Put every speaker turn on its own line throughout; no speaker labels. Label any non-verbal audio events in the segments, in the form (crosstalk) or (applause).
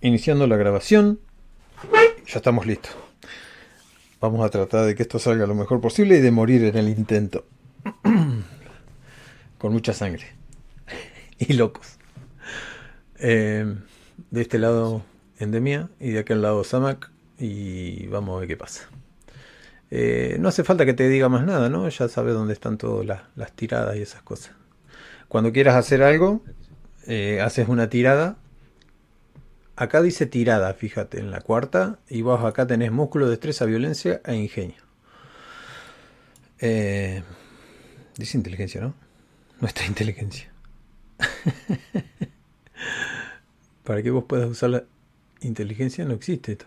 iniciando la grabación. Ya estamos listos. Vamos a tratar de que esto salga lo mejor posible y de morir en el intento. (clears throat) Con mucha sangre. (laughs) y locos. Eh, de este lado Endemia y de aquel lado Samak. Y vamos a ver qué pasa. Eh, no hace falta que te diga más nada, ¿no? Ya sabes dónde están todas las, tiradas y esas cosas. Cuando quieras hacer algo, eh, haces una tirada. Acá dice tirada, fíjate, en la cuarta. Y vos acá tenés músculo, destreza, violencia e ingenio. Eh, dice inteligencia, ¿no? Nuestra (laughs) inteligencia. (laughs) Para que vos puedas usar la inteligencia no existe esto.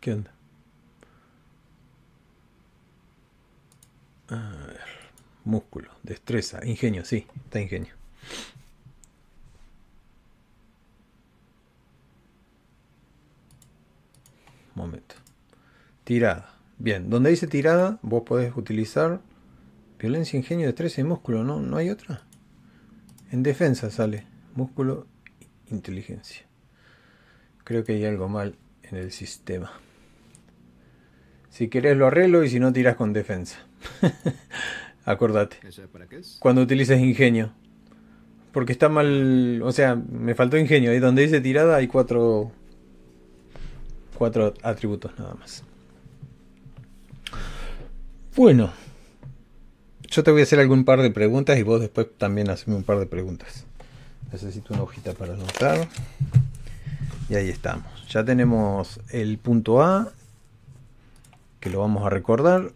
¿Qué onda? A ver, músculo, destreza, ingenio, sí, está ingenio. Momento. Tirada. Bien, donde dice tirada, vos podés utilizar violencia, ingenio, destreza y músculo, ¿no? ¿No hay otra? En defensa sale músculo, inteligencia. Creo que hay algo mal en el sistema. Si querés lo arreglo y si no tiras con defensa. (laughs) Acordate. Cuando utilices ingenio. Porque está mal. O sea, me faltó ingenio. Ahí donde dice tirada hay cuatro. Cuatro atributos nada más. Bueno. Yo te voy a hacer algún par de preguntas y vos después también haceme un par de preguntas. Necesito una hojita para anotar. Y ahí estamos. Ya tenemos el punto A, que lo vamos a recordar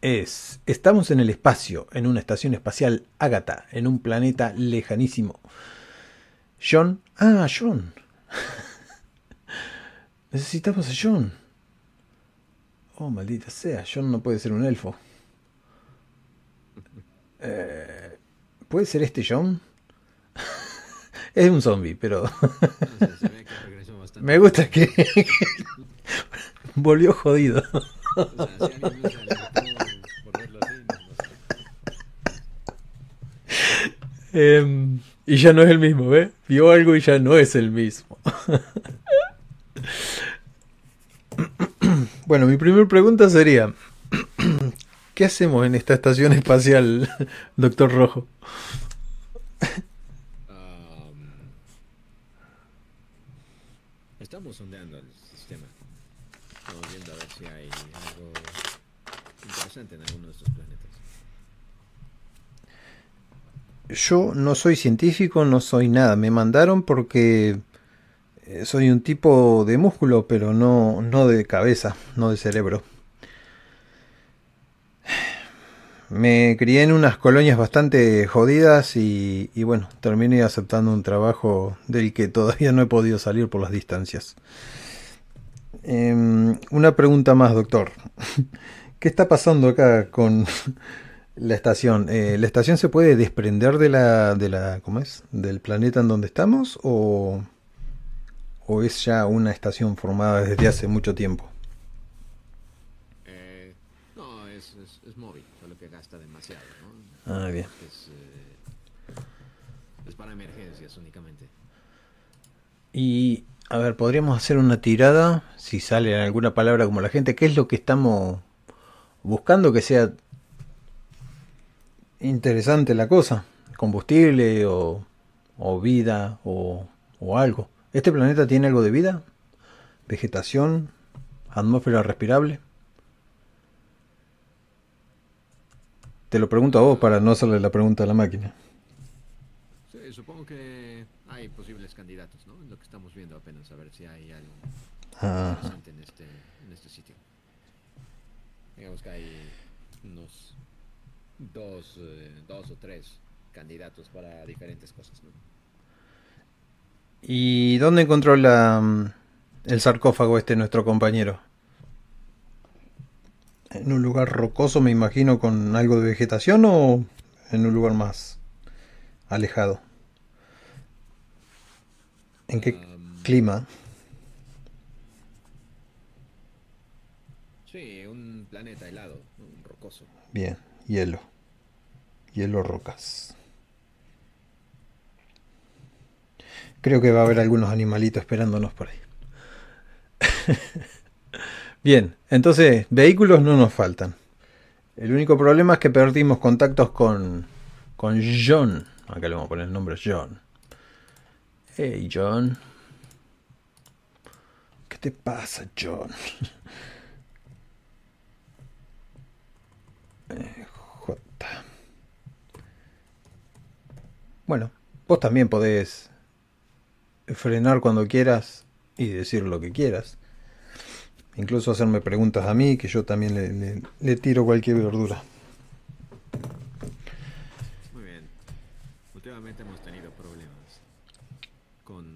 es, estamos en el espacio, en una estación espacial Agatha, en un planeta lejanísimo. John, ah, John. (laughs) Necesitamos a John. Oh, maldita sea, John no puede ser un elfo. Eh, ¿Puede ser este John? (laughs) es un zombie, pero... (laughs) Me gusta que... volvió jodido. Em, y ya no es el mismo, ¿ve? Vio algo y ya no es el mismo. (laughs) (clears throat) bueno, mi primera pregunta sería, (clears throat) ¿qué hacemos en esta estación espacial, (laughs) Doctor Rojo?
estamos sondeando el sistema. Estamos viendo a ver si hay algo interesante en alguno de estos planetas.
Yo no soy científico, no soy nada. Me mandaron porque soy un tipo de músculo, pero no, no de cabeza, no de cerebro. Me crié en unas colonias bastante jodidas y, bueno, terminé aceptando un trabajo del que todavía no he podido salir por las distancias. Em, una pregunta más, doctor. (laughs) ¿Qué está pasando acá con la estación, eh, ¿la estación se puede desprender de la, de la, ¿cómo es? Del planeta en donde estamos o, o es ya una estación formada desde hace mucho tiempo?
Eh, no, es, es, móvil, solo que gasta demasiado,
¿no? Ah, bien.
Es, eh, es para emergencias únicamente.
Y, a ver, podríamos hacer una tirada, si sale alguna palabra como la gente, ¿qué es lo que estamos buscando que sea interesante la cosa. Combustible o, o vida o, o algo. ¿Este planeta tiene algo de vida? ¿Vegetación? ¿Atmósfera respirable? Te lo pregunto a vos para no hacerle la pregunta a la máquina.
Sí, supongo que hay posibles candidatos, ¿no? Lo que estamos viendo apenas, a ver si hay algo ah. interesante en este, en este sitio. Digamos que hay unos dos, eh, dos o tres candidatos para diferentes cosas.
¿Y dónde encontró la, mm, el sarcófago este nuestro compañero? ¿En un lugar rocoso, me imagino, con algo de vegetación o en un lugar más alejado? ¿En qué clima?
Sí, un planeta helado, un rocoso.
Bien hielo, hielo rocas. Creo que va a haber algunos animalitos esperándonos por ahí. (laughs) Bien, entonces vehículos no nos faltan. El único problema es que perdimos contactos con, con John. Acá le vamos a poner el nombre John. Hey John. ¿Qué te pasa, John? (laughs) Eh, J. Bueno, vos también podés frenar cuando quieras y decir lo que quieras. Incluso hacerme preguntas a mí, que yo también le, tiro cualquier verdura.
Muy bien. Últimamente hemos tenido problemas con...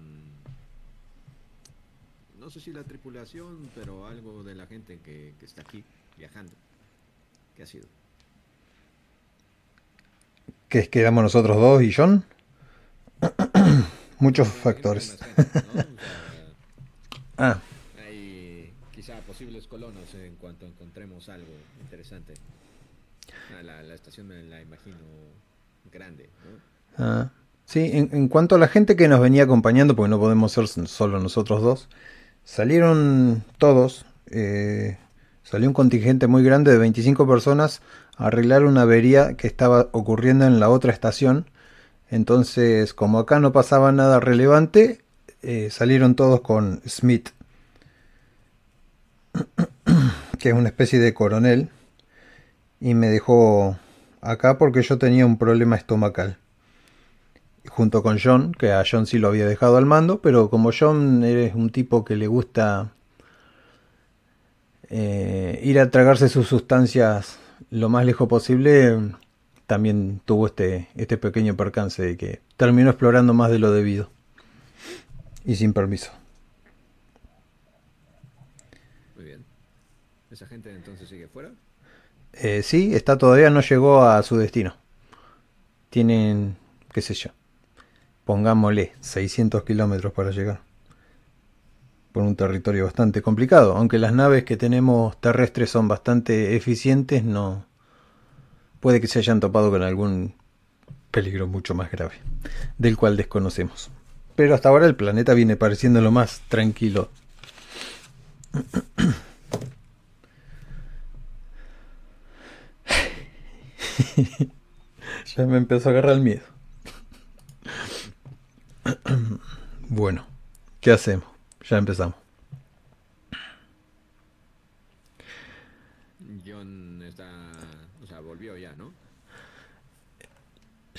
No sé si la tripulación, pero algo de la gente que, que está aquí viajando. ¿Qué ha sido?
¿Que es que éramos nosotros dos y John? Muchos factores. (laughs)
ah. Hay quizá posibles colonos en cuanto encontremos algo interesante. Ah, la, estación me la imagino grande.
Ah. Sí, en, cuanto a la gente que nos venía acompañando, porque no podemos ser solo nosotros dos, salieron todos. Eh, salió un contingente muy grande de 25 personas a arreglar una avería que estaba ocurriendo en la otra estación entonces, como acá no pasaba nada relevante, eh, salieron todos con Smith, (clears throat) que es una especie de coronel, y me dejó acá porque yo tenía un problema estomacal. Junto con John, que a John sí lo había dejado al mando, pero como John es un tipo que le gusta eh, ir a tragarse sus sustancias lo más lejos posible, también tuvo este, este pequeño percance de que terminó explorando más de lo debido. Y sin permiso.
Muy bien. ¿Esa gente entonces sigue fuera?
Eh, sí, está todavía no llegó a su destino. Tienen, qué sé yo, pongámosle 600 kilómetros para llegar. Por un territorio bastante complicado. Aunque las naves que tenemos terrestres son bastante eficientes, no, puede que se hayan topado con algún peligro mucho más grave, del cual desconocemos. Pero hasta ahora el planeta viene pareciendo lo más tranquilo. (laughs) ya me empezó a agarrar el miedo. bueno, ¿qué hacemos? Ya empezamos.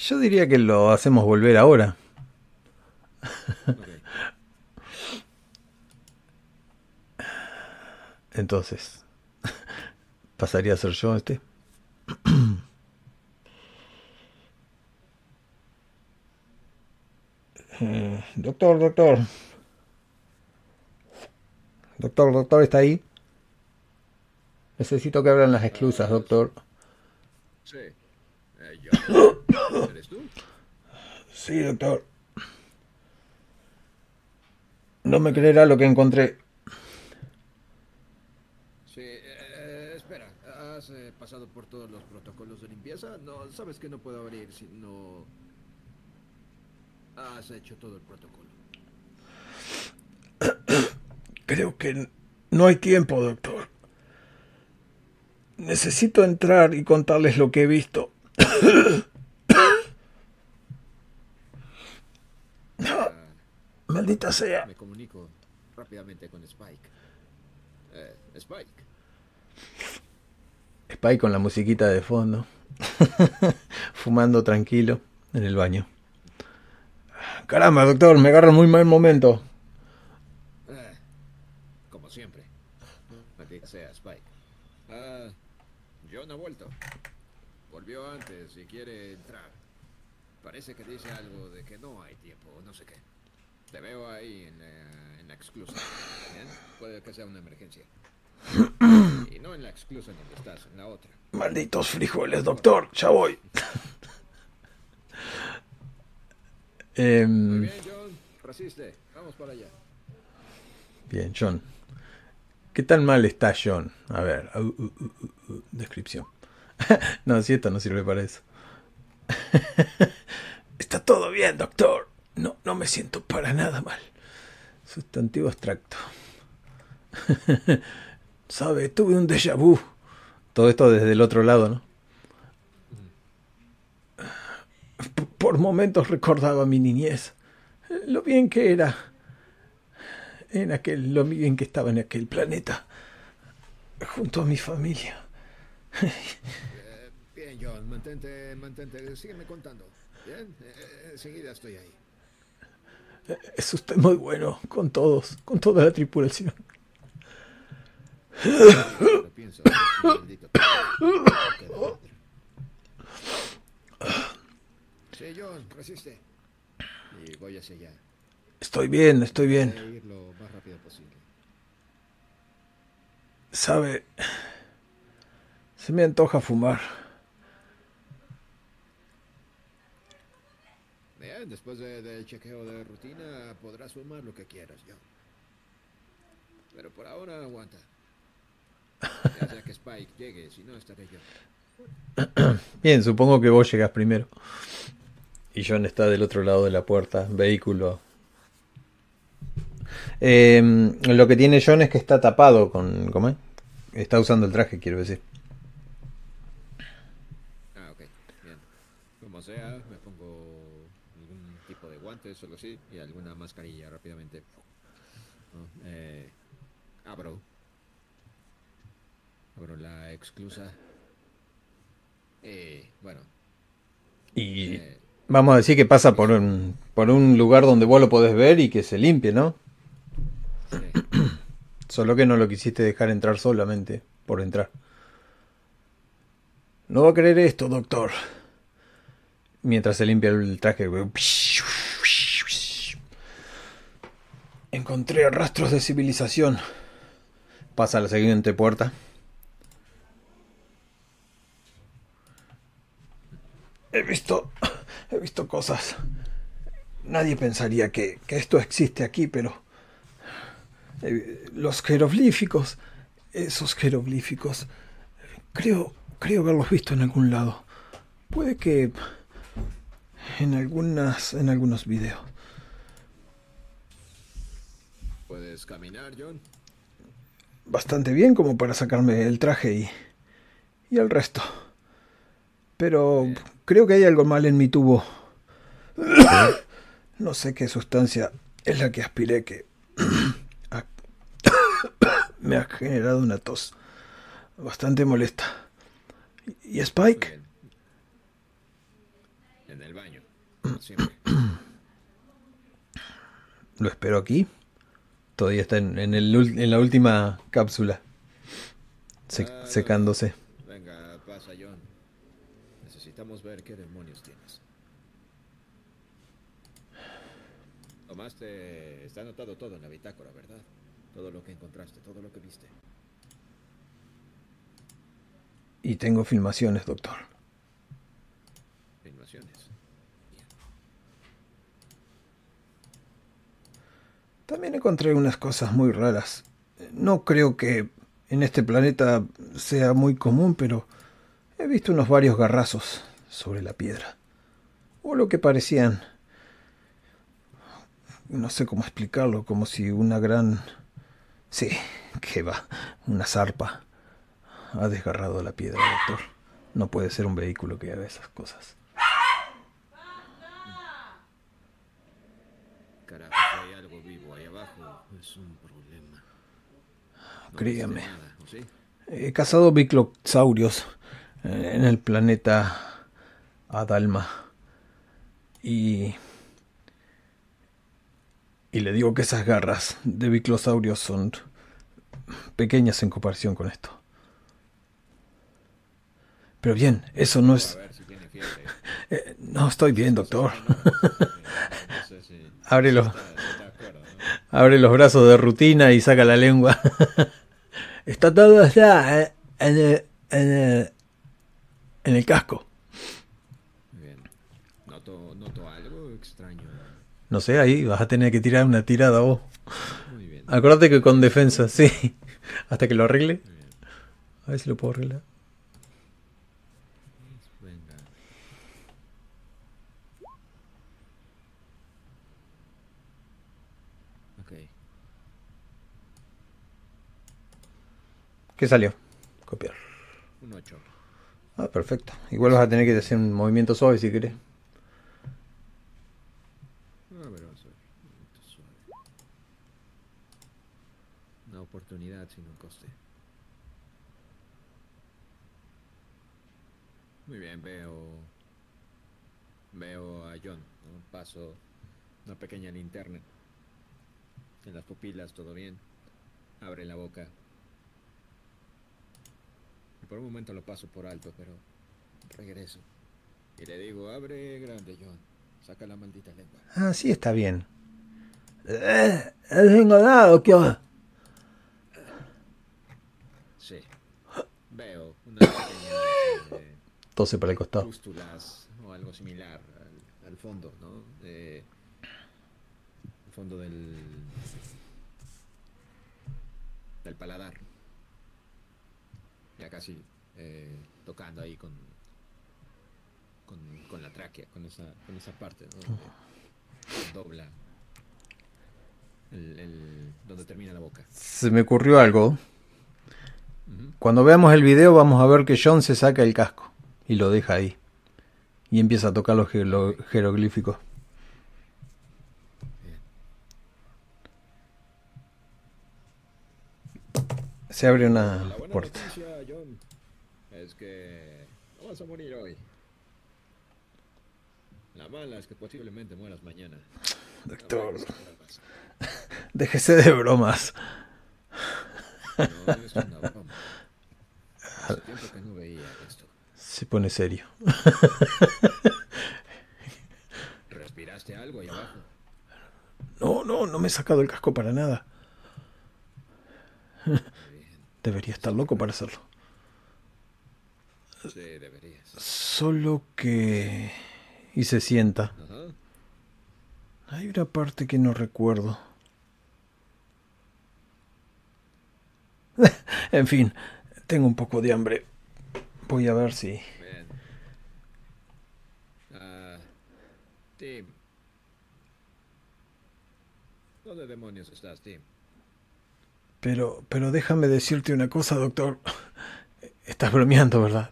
Yo diría que lo hacemos volver ahora. Entonces, (laughs) pasaría a ser yo este. (clears throat) Eh, doctor, doctor. Doctor, doctor, ¿está ahí? Necesito que abran las exclusas, doctor.
Sí. Eh, ¿Eres tú?
Sí, doctor. No me creerá lo que encontré.
Sí, eh, espera, ¿has eh, pasado por todos los protocolos de limpieza? No, sabes que no puedo abrir si no has hecho todo el protocolo. (coughs)
Creo que no hay tiempo, doctor. Necesito entrar y contarles lo que he visto. (coughs) Maldita sea.
Me comunico rápidamente con Spike. Eh, Spike.
Spike con la musiquita de fondo. (laughs) Fumando tranquilo en el baño. Caramba, doctor, me agarra muy mal momento.
Eh, como siempre. Maldita sea, Spike. Ah, John ha vuelto. Volvió antes y quiere entrar. Parece que dice algo de que no hay tiempo, no sé qué. Te veo ahí en la, en la exclusa. Puede que sea una emergencia. Y no en la exclusa donde estás, en la otra.
Malditos frijoles, doctor. Ya voy.
eh, (laughs) Muy bien, John. Resiste. Vamos para allá.
Bien, John. ¿Qué tan mal está John? A ver. Uh, uh, uh, descripción. (laughs) no, si esto no sirve para eso. (laughs) está todo bien, doctor. No, no me siento para nada mal. Sustantivo abstracto. (laughs) ¿Sabe? Tuve un déjà vu. Todo esto desde el otro lado, ¿no? Por momentos recordaba mi niñez. Lo bien que era. En aquel, lo bien que estaba en aquel planeta. Junto a mi familia.
Bien, John, mantente, mantente, sígueme contando. Bien, eh, eh, enseguida estoy ahí.
Es usted muy bueno con todos, con toda la tripulación.
Sí, John, resiste. Y voy hacia allá.
Estoy bien, estoy bien.
Voy a ir lo más rápido posible.
Sabe, se me antoja fumar.
Bien, después de- del chequeo de rutina podrás fumar lo que quieras, John. Pero por ahora aguanta. Ya que Spike llegue, si no estaré yo. (coughs)
Bien, supongo que vos llegás primero. Y John está del otro lado de la puerta, vehículo. Eh, lo que tiene John es que está tapado con... ¿Cómo es? Está usando el traje, quiero decir.
Ah, ok, bien. Como sea, me pongo algún tipo de guantes o algo así y alguna mascarilla rápidamente. No, eh, abro. Abro la exclusa. Eh, bueno,
Y
eh,
vamos a decir que pasa por un, por un lugar donde vos lo podés ver y que se limpie, ¿no?
sí. (clears throat)
Solo que no lo quisiste dejar entrar solamente por entrar. No va a querer esto, doctor. Mientras se limpia el traje. Encontré rastros de civilización. Pasa a la siguiente puerta. He visto. He visto cosas. Nadie pensaría que, que esto existe aquí, pero. Eh, los jeroglíficos, esos jeroglíficos, creo, creo haberlos visto en algún lado. Puede que en algunas, en algunos videos.
¿Puedes caminar, John?
Bastante bien como para sacarme el traje y, y el resto. Pero creo que hay algo mal en mi tubo. (coughs) No sé qué sustancia es la que aspiré que (coughs) ha- (coughs) me ha generado una tos bastante molesta. ¿Y Spike?
En el baño, siempre.
Lo espero aquí. Todavía está en, en el en la última cápsula. Se-
Ah,
secándose.
Venga, pasa, John. Necesitamos ver qué demonios tienes. Tomaste... Está anotado todo en la bitácora, ¿verdad? Todo lo que encontraste, todo lo que viste.
Y tengo filmaciones, doctor.
Filmaciones.
También encontré unas cosas muy raras. No creo que en este planeta sea muy común, pero he visto unos varios garrazos sobre la piedra. O lo que parecían... No sé cómo explicarlo, como si una gran... Sí, que va, una zarpa ha desgarrado la piedra, doctor. No puede ser un vehículo que haga esas cosas.
Carajo, si hay algo vivo ahí abajo, es un problema. No
Créame. He cazado biclosaurios eh, en el planeta Adalma. Y. Y le digo que esas garras de biclosaurios son pequeñas en comparación con esto. Pero bien, eso no es. (laughs) eh, no estoy bien, doctor. (laughs) Ábrelo. Abre los brazos de rutina y saca la lengua. (laughs) Está todo allá, eh, en el, en el, en el casco.
Bien. Noto, noto algo extraño.
No sé, ahí vas a tener que tirar una tirada vos.
Muy bien.
Acuérdate que con defensa, sí. (laughs) Hasta que lo arregle. A ver si lo puedo arreglar.
Venga. Ok.
¿Qué salió? Copiar.
Un 8.
Ah, perfecto. Igual vas a tener que hacer un movimiento suave si querés.
A ver, vamos a ver. Movimiento suave. Una oportunidad sin un coste. Muy bien, veo. Veo a John. ¿no? Paso una pequeña linterna. En las pupilas, todo bien. Abre la boca. Por un momento lo paso por alto, pero regreso. Y le digo, abre grande, John. Saca la maldita lengua.
Ah, sí, está bien.
Eh, es enganado, ¿qué?
Sí. Veo una (coughs) pequeña eh,
Tose para el costado.
pústulas o algo similar al, al fondo, ¿no? Eh, al fondo del del paladar. Ya casi eh, tocando ahí con, con con la tráquea, con esa con esa parte, ¿no? Donde dobla el, el- donde termina la boca.
Se me ocurrió algo. Cuando veamos el video vamos a ver que John se saca el casco y lo deja ahí. Y empieza a tocar los jero- jeroglíficos.
Bien.
Se abre una puerta.
noticia, John, es que no vas a morir hoy. La mala es que posiblemente mueras mañana.
Doctor,
No (laughs)
déjese de bromas.
No, es una broma. (laughs) Hace tiempo que no veía esto.
Se pone serio. (laughs)
¿Respiraste algo ahí abajo?
No, no, no me he sacado el casco para nada. Debería estar loco para hacerlo.
Sí, deberías.
Solo que... Y se sienta.
Ajá.
Hay una parte que no recuerdo. (laughs) en fin, tengo un poco de hambre. Voy a ver si...
Ah, Tim. ¿Dónde demonios estás, Tim?
Pero, pero déjame decirte una cosa, doctor. (laughs) Estás bromeando, ¿verdad?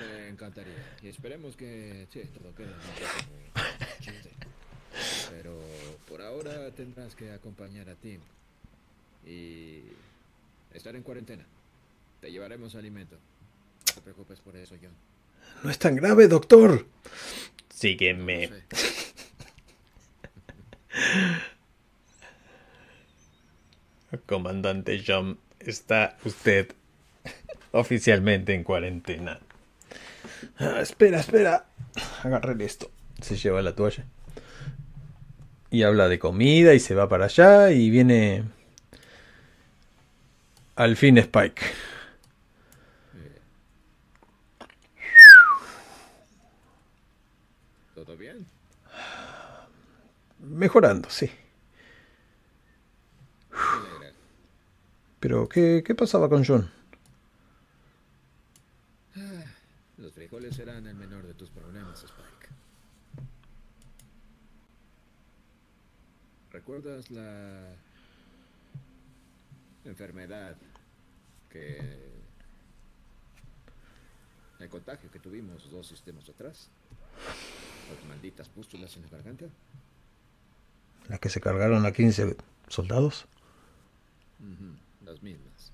Me encantaría. Y esperemos que sí, todo quede. (laughs) Pero por ahora tendrás que acompañar a Tim. Y estar en cuarentena. Te llevaremos alimento. No te preocupes por eso, John.
No es tan grave, doctor.
No
Sígueme.
sé. (laughs)
Comandante John, está usted (laughs) oficialmente en cuarentena. Ah, espera, espera. Agarré esto. Se lleva la toalla. Y habla de comida y se va para allá y viene... Al fin Spike.
¿Todo bien?
Mejorando, sí.
Me alegra.
Pero, ¿qué, qué pasaba con John?
Los frijoles serán el menor de tus problemas, Spike. ¿Recuerdas la enfermedad que... el contagio que tuvimos dos sistemas atrás? Las malditas pústulas en la garganta.
¿Las que se cargaron a 15 soldados?
Ujú, Las mismas.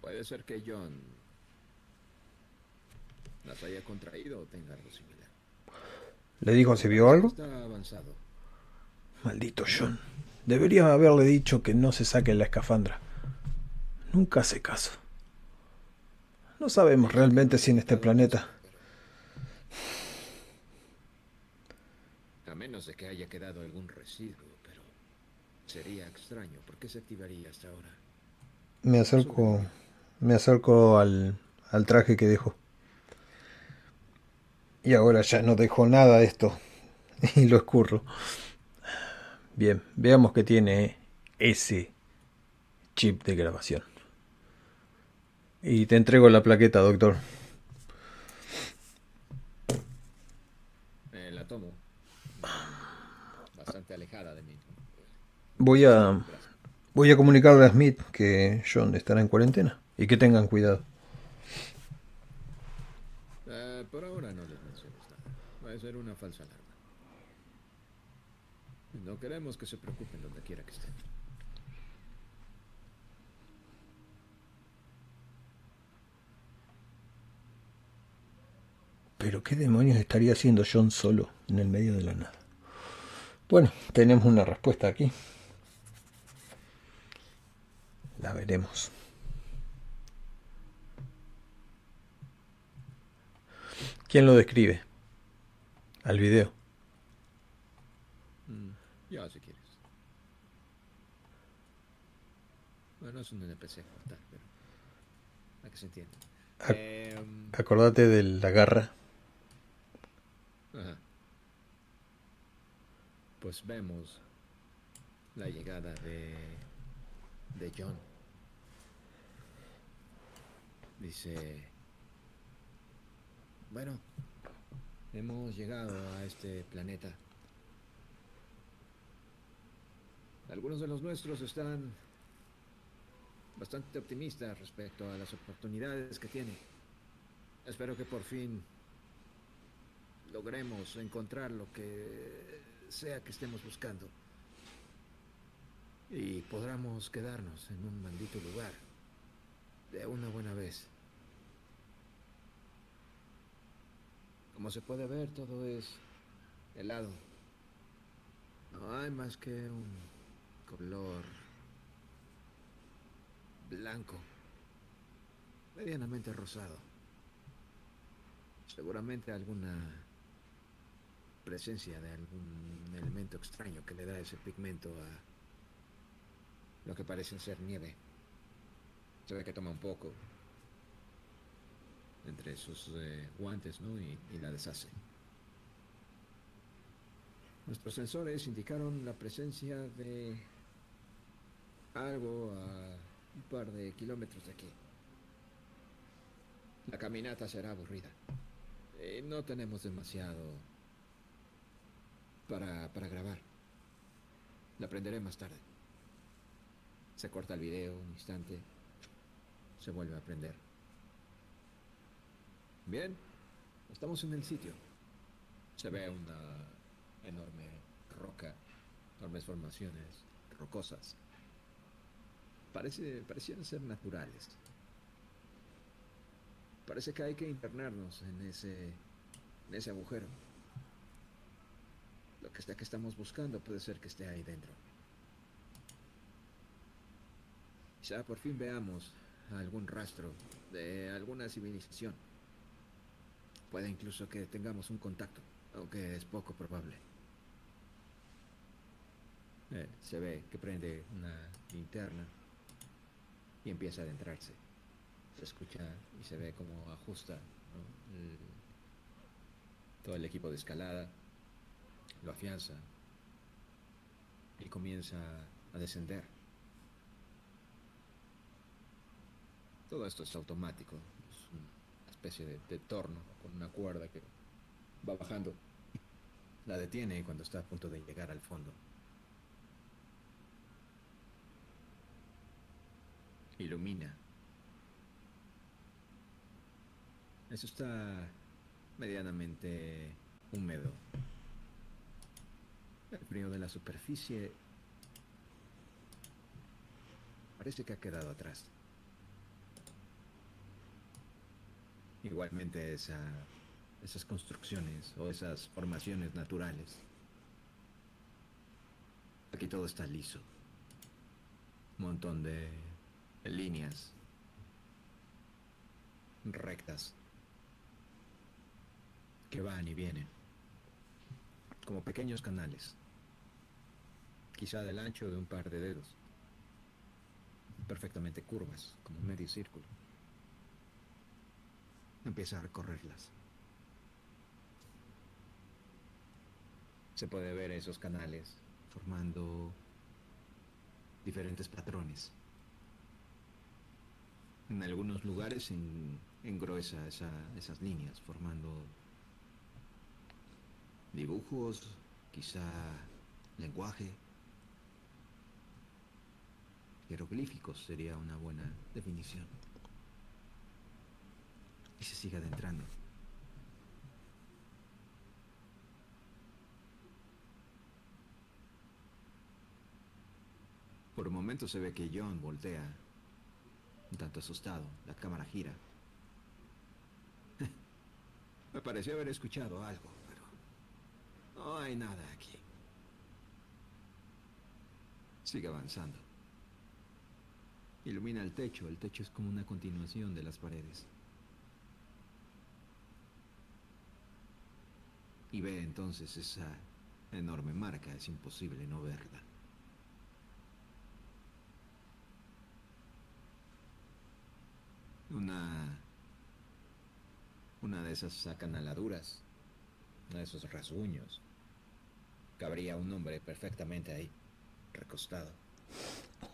Puede ser que John las haya contraído o tenga algo similar.
¿Le dijo si vio algo?
Está avanzado.
Maldito John. Debería haberle dicho que no se saque la escafandra. Nunca hace caso. No sabemos realmente si en este planeta...
A menos de que haya quedado algún residuo, sería extraño. ¿Por qué se activaría hasta ahora?
Me acerco... Me acerco al, al traje que dejó. Y ahora ya no dejó nada de esto. (laughs) Y lo escurro. Bien, veamos que tiene ese chip de grabación. Y te entrego la plaqueta, doctor.
Eh, la tomo. Bastante alejada de.
Voy a, voy a comunicarle a Smith que John estará en cuarentena y que tengan cuidado.
Eh, por ahora no les menciones nada. Va a ser una falsa alarma. No queremos que se preocupen donde quiera que estén.
Pero ¿qué demonios estaría haciendo John solo en el medio de la nada? Bueno, tenemos una respuesta aquí. La veremos. ¿Quién lo describe? Al video.
Mm, ya, si quieres. Bueno, es un NPC tal, pero... A que se entiende.
Ac-
Em,
Acordate de la garra.
Ajá. Pues vemos la llegada de, de John. Dice, bueno, hemos llegado a este planeta. Algunos de los nuestros están bastante optimistas respecto a las oportunidades que tiene. Espero que por fin logremos encontrar lo que sea que estemos buscando. Y podamos quedarnos en un maldito lugar. De una buena vez. Como se puede ver, todo es helado. No hay más que un color blanco, medianamente rosado. Seguramente alguna presencia de algún elemento extraño que le da ese pigmento a lo que parece ser nieve. Se ve que toma un poco entre sus eh, guantes, ¿no? Y, la deshace. Nuestros sensores indicaron la presencia de algo a un par de kilómetros de aquí. La caminata será aburrida. Eh, no tenemos demasiado para, para grabar. La aprenderé más tarde. Se corta el video un instante. Se vuelve a aprender. Bien, estamos en el sitio. Se ve una enorme roca, enormes formaciones rocosas. Parece, parecieran ser naturales. Parece que hay que internarnos en ese, en ese agujero. Lo que está que estamos buscando puede ser que esté ahí dentro. Quizá por fin veamos algún rastro de alguna civilización. Puede incluso que tengamos un contacto, aunque es poco probable. Eh, se ve que prende una linterna y empieza a adentrarse. Se escucha y se ve cómo ajusta todo el equipo de escalada, lo afianza y comienza a descender. Todo esto es automático, es una especie de, torno con una cuerda que va bajando. La detiene cuando está a punto de llegar al fondo. Ilumina. Eso está medianamente húmedo. El frío de la superficie parece que ha quedado atrás. Igualmente esa, esas construcciones o esas formaciones naturales. Aquí todo está liso. Un montón de, líneas rectas que van y vienen, como pequeños canales, quizá del ancho de un par de dedos, perfectamente curvas, como medio círculo. Empieza a recorrerlas. Se puede ver esos canales formando diferentes patrones. En algunos lugares en- engruesa esa- esas líneas, formando dibujos, quizá lenguaje. Jeroglíficos sería una buena definición. Y se sigue adentrando. Por un momento se ve que John voltea, un tanto asustado. La cámara gira. (laughs) Me pareció haber escuchado algo, pero no hay nada aquí. Sigue avanzando. Ilumina el techo. El techo es como una continuación de las paredes. Y ve entonces esa enorme marca. Es imposible no verla. Una... Una de esas acanaladuras. Uno de esos rasguños. Cabría un hombre perfectamente ahí, recostado.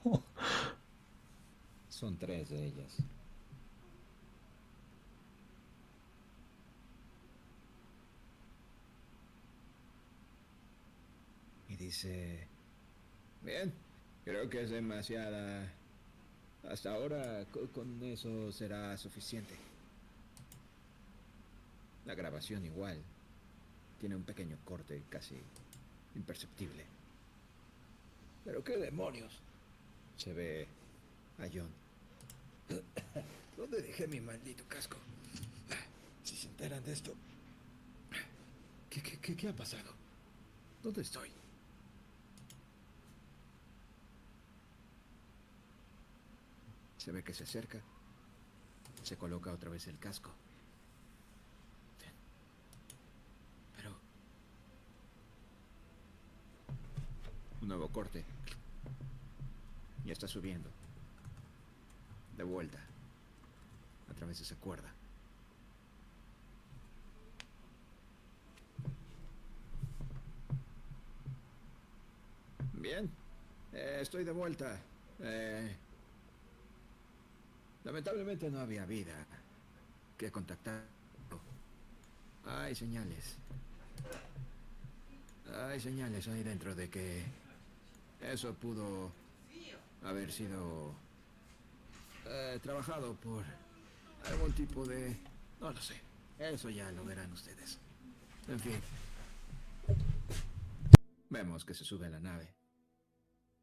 (laughs) Son tres de ellas. Y dice... Bien, creo que es demasiada hasta ahora con eso será suficiente. La grabación igual. Tiene un pequeño corte casi imperceptible. Pero qué demonios. Se ve a John. (coughs) ¿Dónde dejé mi maldito casco? Si se enteran de esto. ¿Qué, qué, qué ha pasado? ¿Dónde estoy? Se ve que se acerca. Se coloca otra vez el casco. Pero... Un nuevo corte. Ya está subiendo. De vuelta. A través de esa cuerda. Bien. Eh, estoy de vuelta. Eh, Lamentablemente no había vida que contactar. Hay señales. Hay señales ahí dentro de que eso pudo haber sido eh, trabajado por algún tipo de... No lo sé. Eso ya lo verán ustedes. En fin. Vemos que se sube a la nave.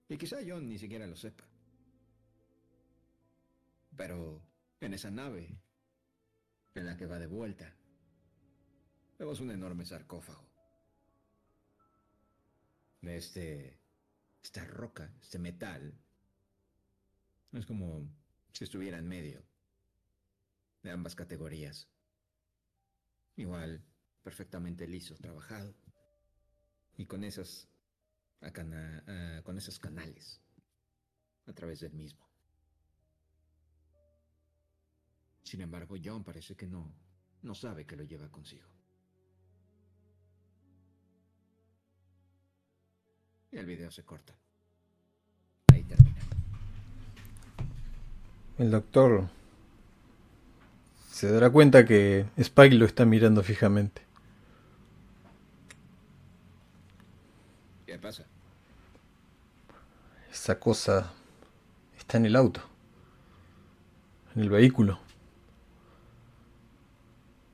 Y quizá John ni siquiera lo sepa. Pero en esa nave, en la que va de vuelta, vemos un enorme sarcófago. De este, esta roca, este metal. Es como si estuviera en medio de ambas categorías. Igual, perfectamente liso, trabajado. Y con esas, ah, con esos canales a través del mismo. Sin embargo, John parece que no, no sabe que lo lleva consigo. Y el video se corta. Ahí termina.
El doctor se dará cuenta que Spike lo está mirando fijamente.
¿Qué pasa?
Esa cosa está en el auto, en el vehículo.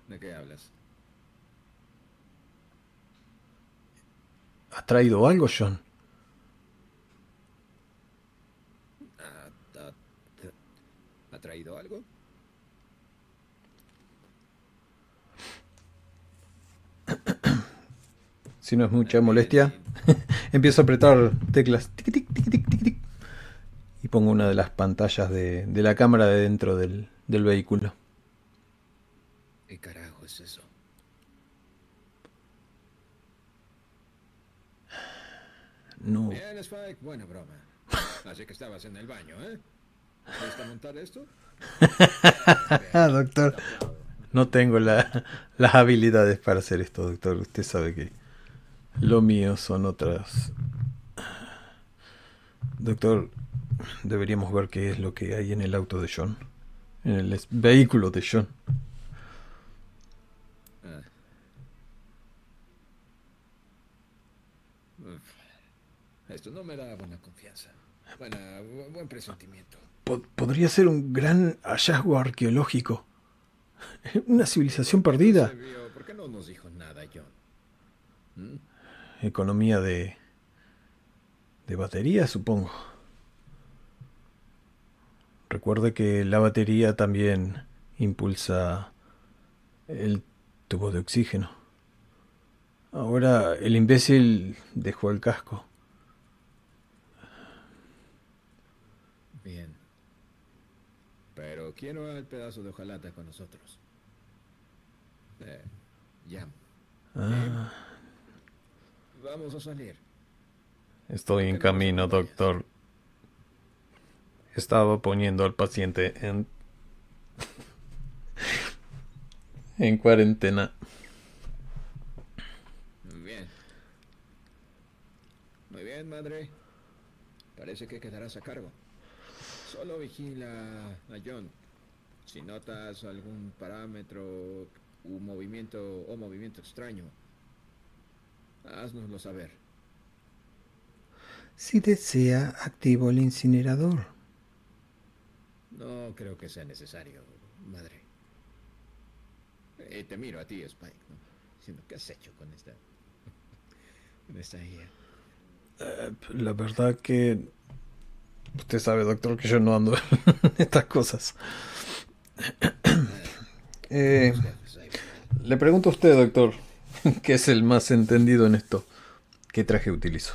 ¿De qué hablas?
¿Ha traído algo, John?
¿Ha, traído algo?
Si no es mucha molestia, (laughs) empiezo a apretar teclas y pongo una de las pantallas de, la cámara de dentro del vehículo.
¿Qué carajo es eso?
No.
Bien, Spike, buena broma. Así que estabas en el baño, ¿eh? ¿Puedes montar esto? (laughs)
doctor, no tengo la, las habilidades para hacer esto, doctor. Usted sabe que lo mío son otras. Doctor, deberíamos ver qué es lo que hay en el auto de John. En el vehículo de John.
Esto no me da buena confianza. Buena, buen presentimiento.
podría ser un gran hallazgo arqueológico. (laughs) Una civilización perdida.
¿Por qué no nos dijo nada, John?
¿Mm? Economía de. de batería, supongo. Recuerde que la batería también impulsa el tubo de oxígeno. Ahora el imbécil dejó el casco.
Bien. Pero quiero el pedazo de hojalata con nosotros. Eh, ya. Ah. Vamos a salir.
Estoy en camino, doctor. Estaba poniendo al paciente en (laughs) en cuarentena.
Muy bien. Muy bien, madre. Parece que quedarás a cargo. Solo vigila a John. Si notas algún parámetro un movimiento o movimiento extraño, haznoslo saber.
Si desea, activo el incinerador.
No creo que sea necesario, madre. Eh, te miro a ti, Spike, ¿no? ¿qué has hecho con esta, (laughs) con esta guía?
Eh, la verdad que usted sabe, doctor, que yo no ando (laughs) en estas cosas. (coughs) Eh, le pregunto a usted, doctor, (laughs) que es el más entendido en esto. ¿Qué traje utilizo?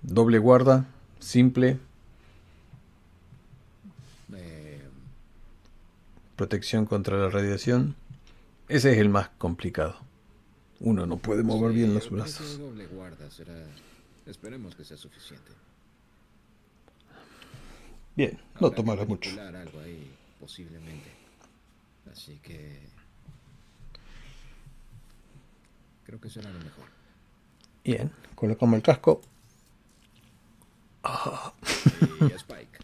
Doble guarda, simple, protección contra la radiación, ese es el más complicado. Uno no puede mover bien los brazos.
Esperemos que sea suficiente.
Bien, no tomará mucho.
Algo ahí, posiblemente. Así que creo que será lo mejor.
Bien, colocamos el casco.
Y Spike.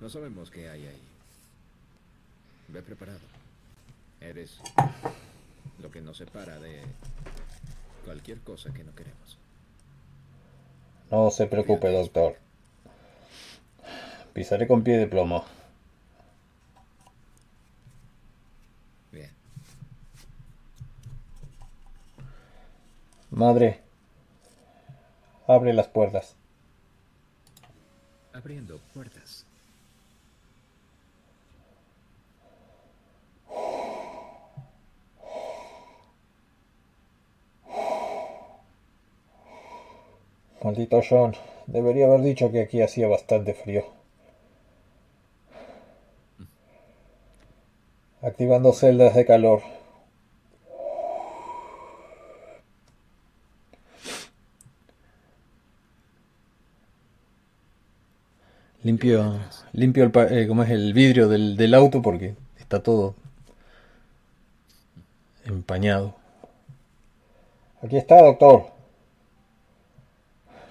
No sabemos qué hay ahí. Ve preparado. Eres lo que nos separa de cualquier cosa que no queremos.
No se preocupe, doctor. Pisaré con pie de plomo.
Bien.
Madre, abre las puertas.
Abriendo puertas.
Maldito John, debería haber dicho que aquí hacía bastante frío. Activando celdas de calor. Limpio, limpio el, eh, es el vidrio del, del auto porque está todo empañado. Aquí está, doctor.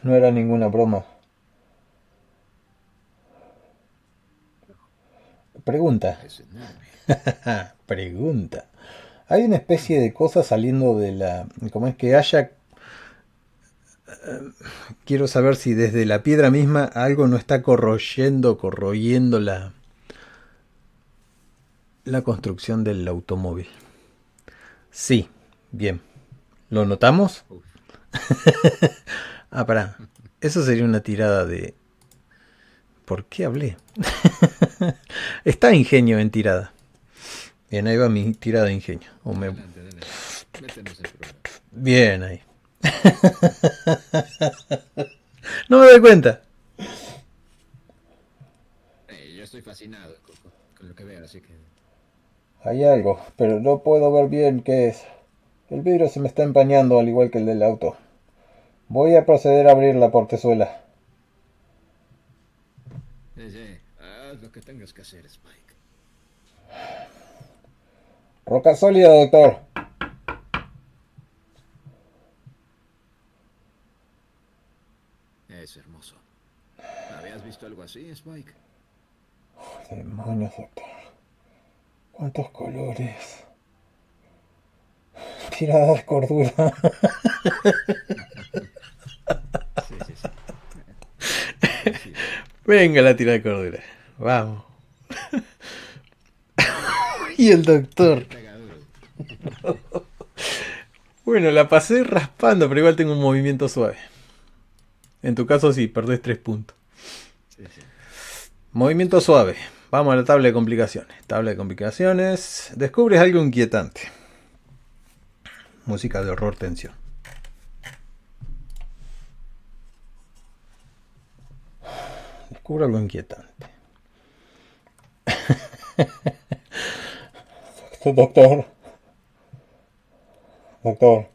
No era ninguna broma. Pregunta. (laughs) Pregunta. Hay una especie de cosa saliendo de la... ¿Cómo es que haya... Eh, quiero saber si desde la piedra misma algo no está corroyendo, corroyendo la, la construcción del automóvil. Sí, bien. ¿Lo notamos? (laughs) Ah, para. Eso sería una tirada de. ¿Por qué hablé? (laughs) Está ingenio en tirada. Bien, ahí va mi tirada de ingenio. Bien ahí. (laughs) no me doy cuenta.
yo estoy fascinado con, lo que veo, así que.
Hay algo, pero no puedo ver bien qué es. El vidrio se me está empañando al igual que el del auto. Voy a proceder a abrir la portezuela.
Sí, haz lo que tengas que hacer, Spike.
Roca sólida, doctor.
Es hermoso. ¿Habías visto algo así, Spike?
demonios, doctor. ¿Cuántos colores? Tirada de cordura. (laughs) Venga la tira de cordura. Vamos. (laughs) y el doctor. (laughs) Bueno, la pasé raspando, pero igual tengo un movimiento suave. En tu caso sí, perdés tres puntos.
Sí, sí.
Movimiento suave. Vamos a la tabla de complicaciones. Tabla de complicaciones. Descubres algo inquietante. Música de horror tensión. Algo inquietante. (laughs) Doctor. Doctor.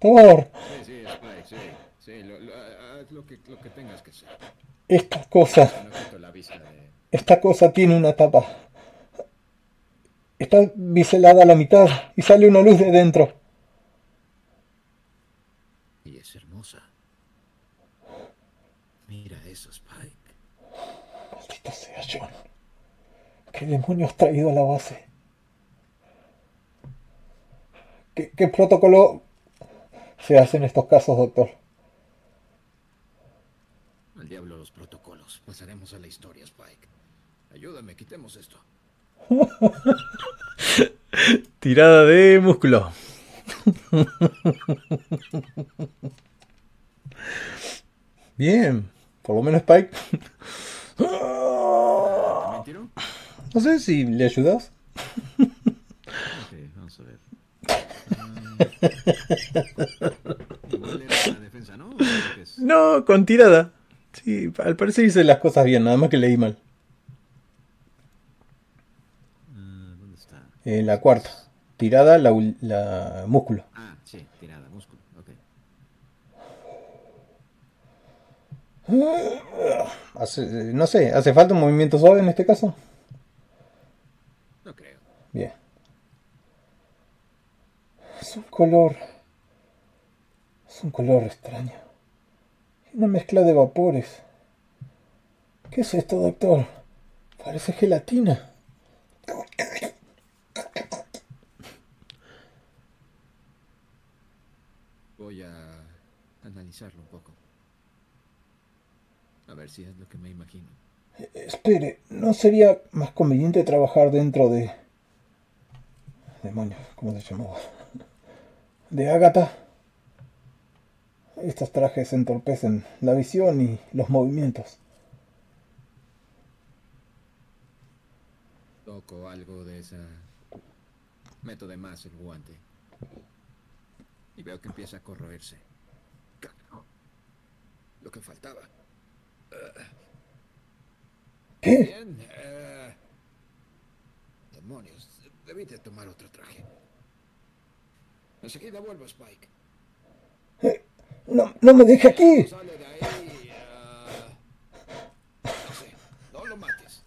Doctor.
Sí, sí, Spike, sí. Sí, lo, lo- haz lo que, lo que tengas que hacer.
Esta cosa. Esta cosa tiene una tapa. Está biselada a la mitad y sale una luz de dentro.
Y es hermosa. Mira eso, Spike.
Maldito sea John. ¿Qué demonios has traído a la base? ¿Qué, qué protocolo se hace en estos casos, doctor?
Al diablo los protocolos. Pasaremos a la historia, Spike. Ayúdame, quitemos esto. (laughs)
Tirada de músculo. (laughs) Bien, por lo menos Spike.
¿También tiro?
No sé si le ayudas.
Ok, vamos a ver. Ah, igual era la defensa, ¿no?
No, con tirada. Sí, al parecer hice las cosas bien, nada más que leí mal.
Ah, ¿Dónde está?
Eh, la cuarta. Tirada, la, ul- la músculo.
Ah, sí, tirada, músculo. Ok.
Hace- no sé, ¿hace falta un movimiento suave en este caso? Bien. Es un color. Es un color extraño. Una mezcla de vapores. ¿Qué es esto, doctor? Parece gelatina.
Voy a analizarlo un poco. A ver si es lo que me imagino.
Espere, ¿no sería más conveniente trabajar dentro de... Demonios, ¿cómo se llamaba? De Ágata. Estos trajes entorpecen la visión y los movimientos.
Toco algo de esa... Meto de más el guante. Y veo que empieza a corroerse. Carajo. Lo que faltaba.
¿Qué?
Bien. eh, Demonios. Debí de tomar otro traje. Enseguida vuelvo, Spike.
No, no me deje aquí.
Sale de ahí. ah, No sé. No lo mates.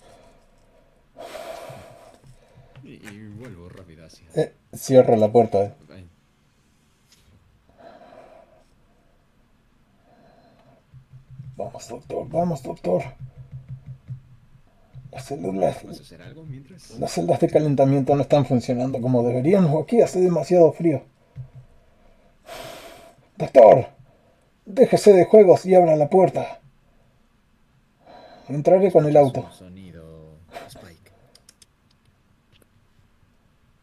Y, y vuelvo rápido hacia...
Eh, cierra la puerta. eh.
Ven.
Vamos, doctor, vamos, doctor. Las células, las celdas de calentamiento no están funcionando como deberían aquí hace demasiado frío. Doctor, déjese de juegos y abra la puerta. Entraré con el auto.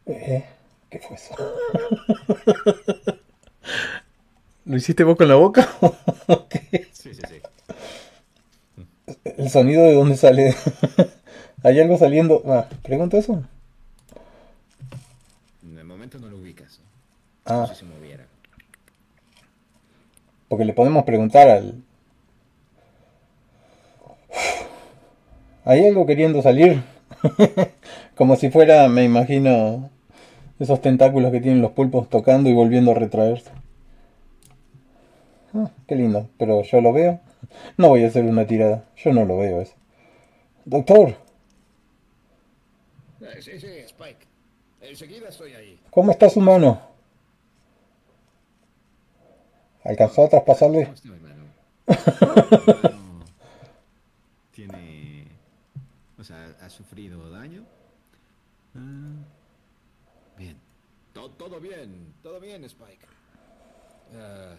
Eh, ¿Qué fue eso? (laughs) ¿Lo hiciste vos con la boca? (laughs)
Sí, sí, sí.
¿El sonido de dónde sale? (laughs) ¿Hay algo saliendo? Ah, ¿Pregunta eso?
De momento no lo ubicas.
Ah.
No sé si se moviera.
Porque le podemos preguntar al... ¿Hay algo queriendo salir? (laughs) Como si fuera, me imagino, esos tentáculos que tienen los pulpos tocando y volviendo a retraerse. Ah, qué lindo, pero yo lo veo. No voy a hacer una tirada, yo no lo veo eso. Doctor,
sí, sí, Spike. Enseguida estoy ahí.
¿cómo está su mano? ¿Alcanzó a traspasarle?
¿Cómo está mi mano? Mi (laughs) mano Tiene... O sea, ha sufrido daño. Ah, bien. To- todo bien. Todo bien, Spike. Ah,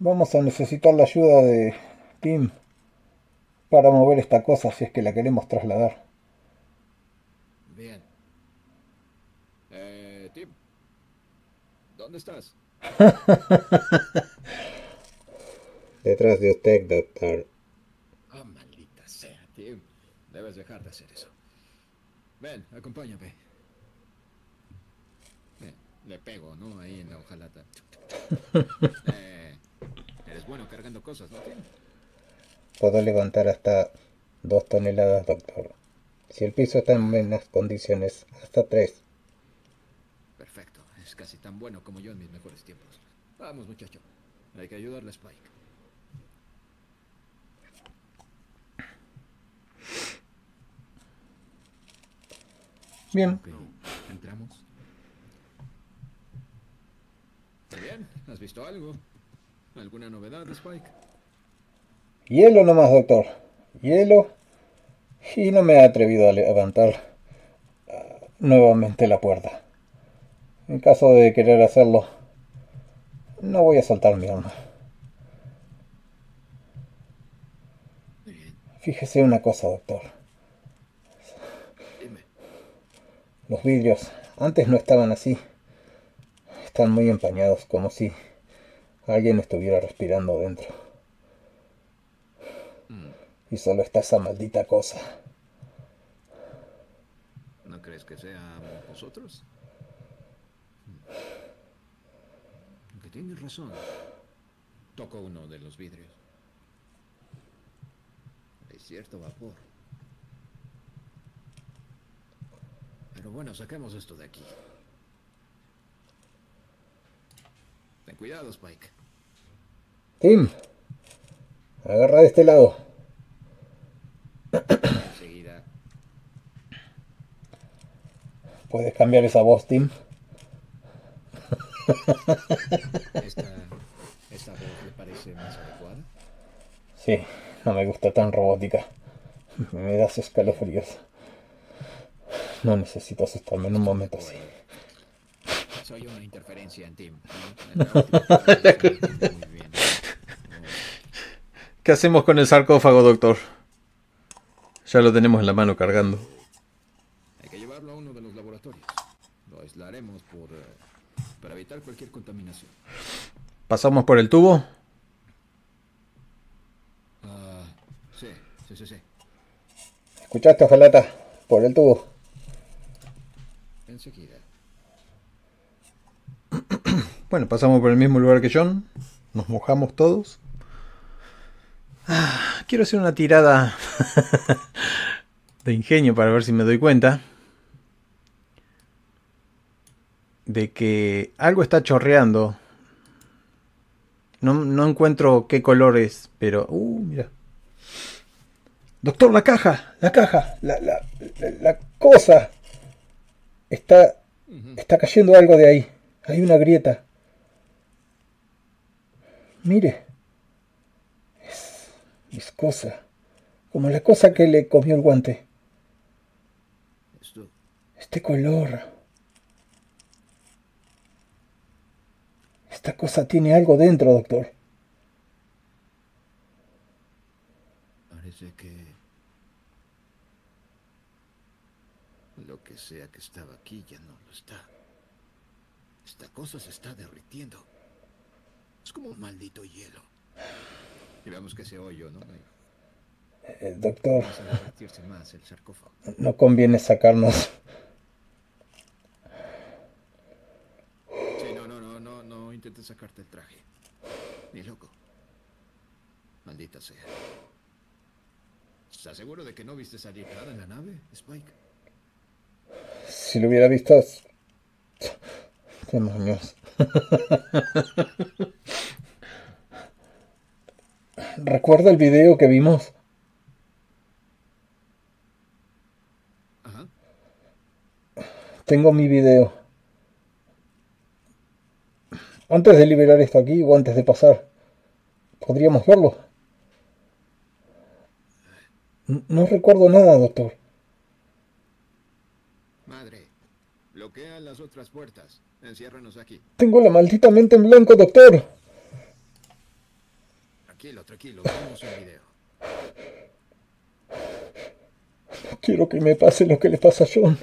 Vamos a necesitar la ayuda de Tim. para mover esta cosa si es que la queremos trasladar.
Bien. Eh, Tim. ¿Dónde estás? (laughs)
Detrás de usted, doctor.
Ah, maldita sea, Tim. Debes dejar de hacer eso. Ven, acompáñame. Le pego, ¿no? Ahí en la hojalata. (laughs) eh, eres bueno cargando cosas, ¿no, Tim?
Puedo levantar hasta dos toneladas, doctor. Si el piso está en buenas condiciones, hasta tres.
Perfecto. Es casi tan bueno como yo en mis mejores tiempos. Vamos, muchacho. Hay que ayudarle a Spike.
Bien.
Ok, entramos. Bien, ¿has visto algo? ¿Alguna novedad, Spike?
Hielo nomás, doctor. Hielo. Y no me he atrevido a levantar ah, nuevamente la puerta. En caso de querer hacerlo, no voy a soltar mi arma. Fíjese una cosa, doctor. Los vidrios antes no estaban así. Están muy empañados, como si alguien estuviera respirando dentro.
Mm,
Y solo está esa maldita cosa.
¿No crees que sea vosotros? Aunque tienes razón. Toco uno de los vidrios. Hay cierto vapor. Pero bueno, saquemos esto de aquí. Ten cuidado, Spike.
Tim, agarra de este lado.
Enseguida.
¿Puedes cambiar esa voz, Tim?
Esta, esta voz le parece más adecuada.
Sí, no me gusta tan robótica. Me das escalofríos. No necesito asustarme en un momento así.
Soy una interferencia en Tim. ¿no? (laughs)
¿Qué hacemos con el sarcófago, doctor? Ya lo tenemos en la mano cargando.
Hay que llevarlo a uno de los laboratorios. Lo aislaremos por, eh, para evitar cualquier contaminación.
¿Pasamos por el tubo?
Ah, sí, sí, sí, sí.
¿Escuchaste, ojalata? Por el tubo.
Enseguida. (clears throat)
Bueno, pasamos por el mismo lugar que John. Nos mojamos todos. Ah, quiero hacer una tirada (laughs) de ingenio para ver si me doy cuenta de que algo está chorreando. No, no encuentro qué color es, pero... Uh, mira. Doctor, la caja, la caja, la, la, la, la cosa. Está, está cayendo algo de ahí. Hay una grieta. Mire. Es viscosa. Como la cosa que le comió el guante.
Esto,
Este color. Esta cosa tiene algo dentro, doctor.
parece que... Lo que sea que estaba aquí ya no lo está. Esta cosa se está derritiendo. Es como un maldito hielo. Y vemos que ese hoyo, ¿no?
Eh, doctor, no conviene sacarnos.
Sí, no, no, no, sacarte el traje. Ni loco. Maldita sea. ¿Estás seguro de que no viste salir nada en la nave, Spike?
Si lo hubiera visto. Demonios. (laughs) ¿Recuerda el video que vimos?
Ajá.
Tengo mi video. Antes de liberar esto aquí o antes de pasar, ¿podríamos verlo? No recuerdo nada, doctor.
Madre, bloquea las otras puertas. Enciérranos aquí.
Tengo la maldita mente en blanco, doctor.
Tranquilo, tranquilo. Vemos un video.
No quiero que me pase lo que le pasa a John.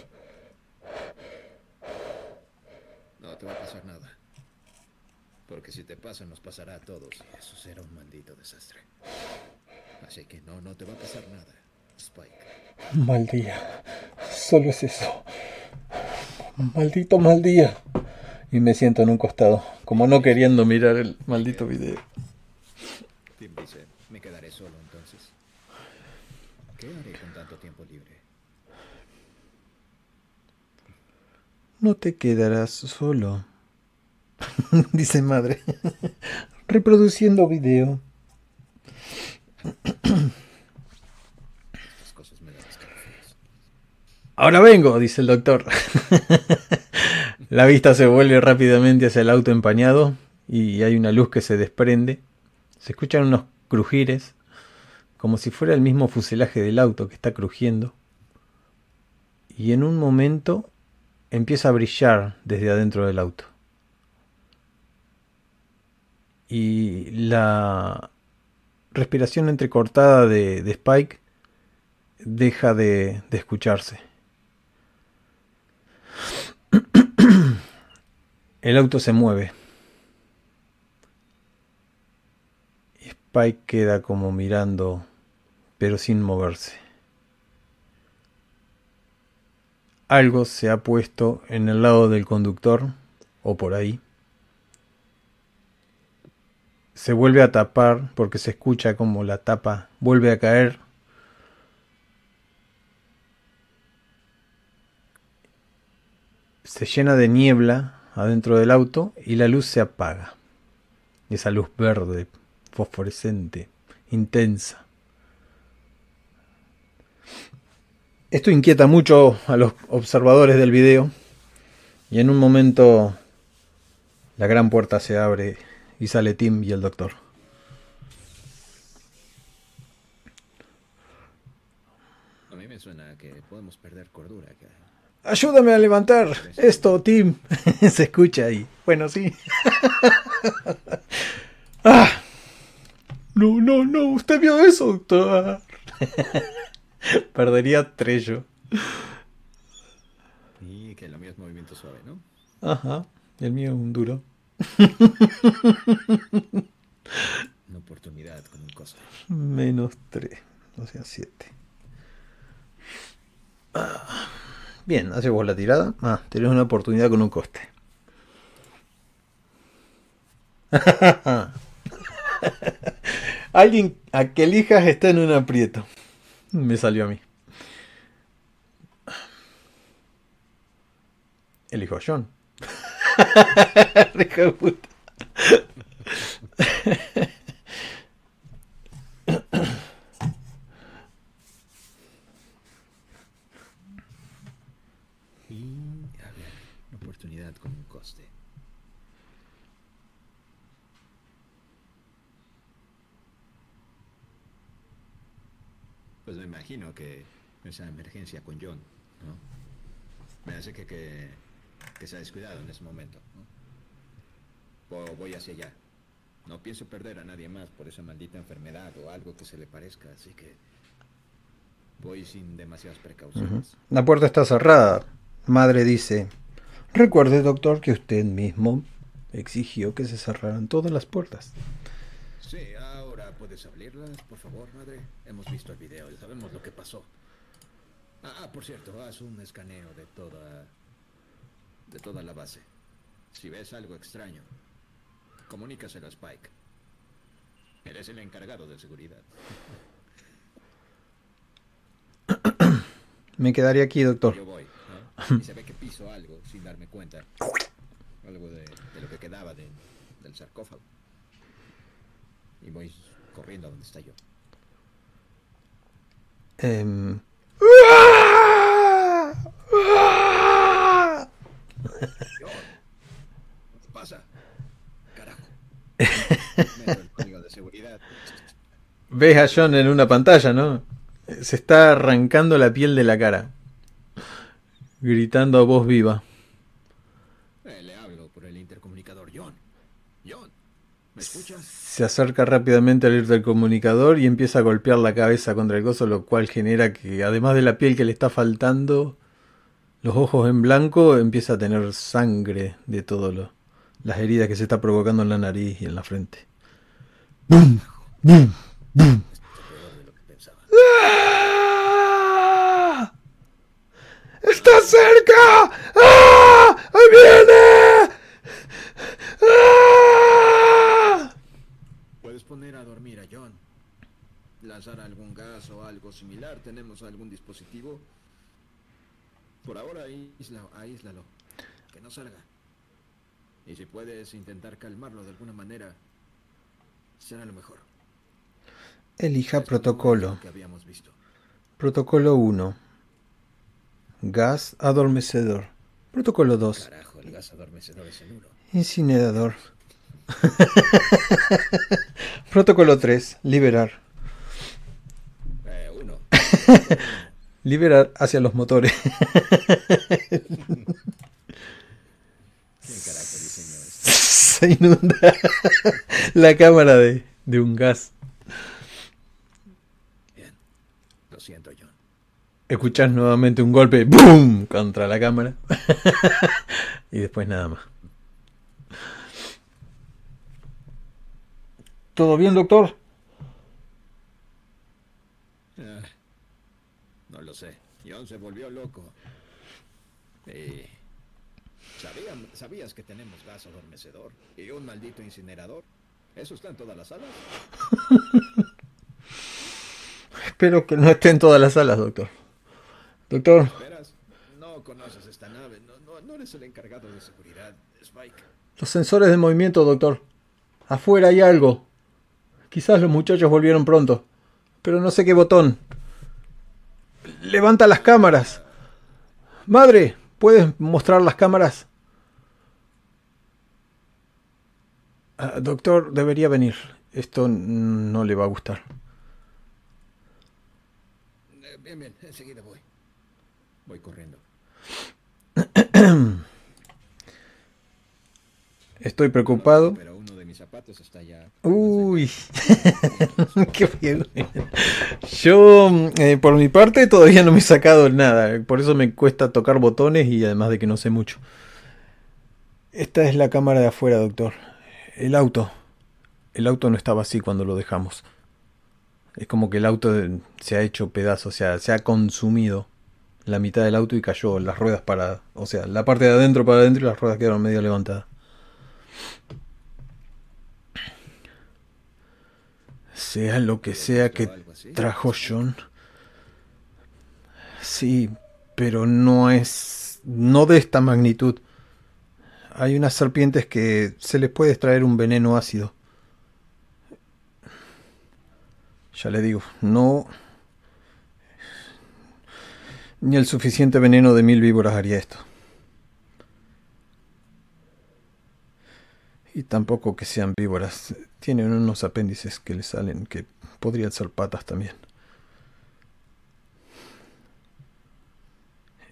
No te va a pasar nada. Porque si te pasa, nos pasará a todos. Y eso será un maldito desastre. Así que no, no te va a pasar nada, Spike.
Mal día. Solo es eso. Maldito mal día. Y me siento en un costado, como no queriendo mirar el maldito video.
Tim dice, me quedaré solo entonces. ¿Qué haré con tanto tiempo libre?
No te quedarás solo. (laughs) dice madre. Reproduciendo video. Ahora vengo, dice el doctor. (laughs) La vista se vuelve rápidamente hacia el auto empañado y hay una luz que se desprende. Se escuchan unos crujires, como si fuera el mismo fuselaje del auto que está crujiendo. Y en un momento empieza a brillar desde adentro del auto. Y la respiración entrecortada de, Spike deja de, de escucharse. (clears throat) El auto se mueve. Spike queda como mirando, pero sin moverse. Algo se ha puesto en el lado del conductor, o por ahí. Se vuelve a tapar porque se escucha como la tapa vuelve a caer. Se llena de niebla adentro del auto y la luz se apaga. Esa luz verde, fosforescente, intensa. Esto inquieta mucho a los observadores del video y en un momento la gran puerta se abre y sale Tim y el doctor.
A mí me suena que podemos perder cordura acá.
Ayúdame a levantar esto, Tim. (laughs) Se escucha ahí. Bueno, sí. (laughs) ah. No, no, no. Usted vio eso, doctor. (laughs) Perdería Trello.
Y que lo mío es movimiento suave, ¿no?
Ajá. El mío es un duro. (laughs)
Una oportunidad con un cosa.
Menos 3. O sea, 7. Ah. Bien, haces vos la tirada. Ah, tenés una oportunidad con un coste. (laughs) Alguien a que elijas está en un aprieto. Me salió a mí. Elijo a John. (laughs) puta.
Pues me imagino que esa emergencia con John, ¿no? Me hace que, que, que se ha descuidado en ese momento, voy hacia allá. No pienso perder a nadie más por esa maldita enfermedad o algo que se le parezca, así que voy sin demasiadas precauciones.
La puerta está cerrada. Madre dice, recuerde doctor que usted mismo exigió que se cerraran todas las puertas.
Sí, ahora puedes abrirlas, por favor, madre. Hemos visto el video y sabemos lo que pasó. Ah, ah, por cierto, haz un escaneo de toda. De toda la base. Si ves algo extraño, comunícaselo a Spike. Eres el encargado de seguridad.
Me quedaría aquí, doctor.
Yo voy. Y se ve que piso algo sin darme cuenta. Algo de, de lo que quedaba de, del sarcófago. Y voy corriendo a donde está yo. ¿Qué pasa? Carajo. el código de seguridad.
Ves a John en una pantalla, ¿no? Se está arrancando la piel de la cara. Gritando a voz viva.
Eh, le hablo por el intercomunicador. John. John. ¿Me escuchas?
Se acerca rápidamente al del comunicador y empieza a golpear la cabeza contra el coso, lo cual genera que, además de la piel que le está faltando, los ojos en blanco, empieza a tener sangre de todas las heridas que se está provocando en la nariz y en la frente. ¡Bum! ¡Bum! ¡Bum! ¡Ah! ¡Está cerca! ¡Ah! ¡Ahí viene! ¡Ah!
Puedes poner a dormir a John. Lanzar algún gas o algo similar. ¿Tenemos algún dispositivo? Por ahora aísla- aíslalo. Que no salga. Y si puedes intentar calmarlo de alguna manera, será lo mejor.
Elija
Esto no es
protocolo.
lo que habíamos visto.
Protocolo 1. Gas adormecedor. Protocolo 2.
Carajo, el gas adormecedor es el uno.
Incinerador. (laughs) Protocolo 3. Liberar.
Eh, uno. (laughs)
Liberar hacia los motores. (laughs)
¿Quién carajo diseñó esto? (laughs)
Se inunda la cámara de, de un gas.
Bien. Lo siento, John.
Escuchás nuevamente un golpe ¡boom! contra la cámara. (laughs) y después nada más. ¿Todo bien, doctor?
Ah, no lo se volvió loco. ¿Sabían- ¿Sabías que tenemos gas adormecedor y un maldito incinerador? ¿Eso está en todas las salas? (laughs)
Espero que no esté en todas las salas, doctor. Doctor.
No conoces esta nave. No, no, no eres el encargado de seguridad, Spike.
los sensores de movimiento, doctor. Afuera hay algo. Quizás los muchachos volvieron pronto. Pero no sé qué botón. Levanta las cámaras. Madre, ¿puedes mostrar las cámaras? Ah, doctor, debería venir. Esto no le va a gustar.
Eh, bien, bien. Enseguida voy. Voy corriendo. (clears throat)
Estoy preocupado.
Pero mis zapatos está ya...
Uy, (laughs) qué bien. Yo, eh, por mi parte, todavía no me he sacado nada. Por eso me cuesta tocar botones y además de que no sé mucho. Esta es la cámara de afuera, doctor. El auto. El auto no estaba así cuando lo dejamos. Es como que el auto eh, se ha hecho pedazo, o sea, se ha consumido la mitad del auto y cayó las ruedas para, o sea, la parte de adentro para adentro y las ruedas quedaron medio levantadas. Sea lo que sea que trajo John. Sí, pero no es... no de esta magnitud. Hay unas serpientes que se les puede extraer un veneno ácido. Ya le digo, no... Ni el suficiente veneno de mil víboras haría esto. Y tampoco que sean víboras. Tienen unos apéndices que le salen que podrían ser patas también.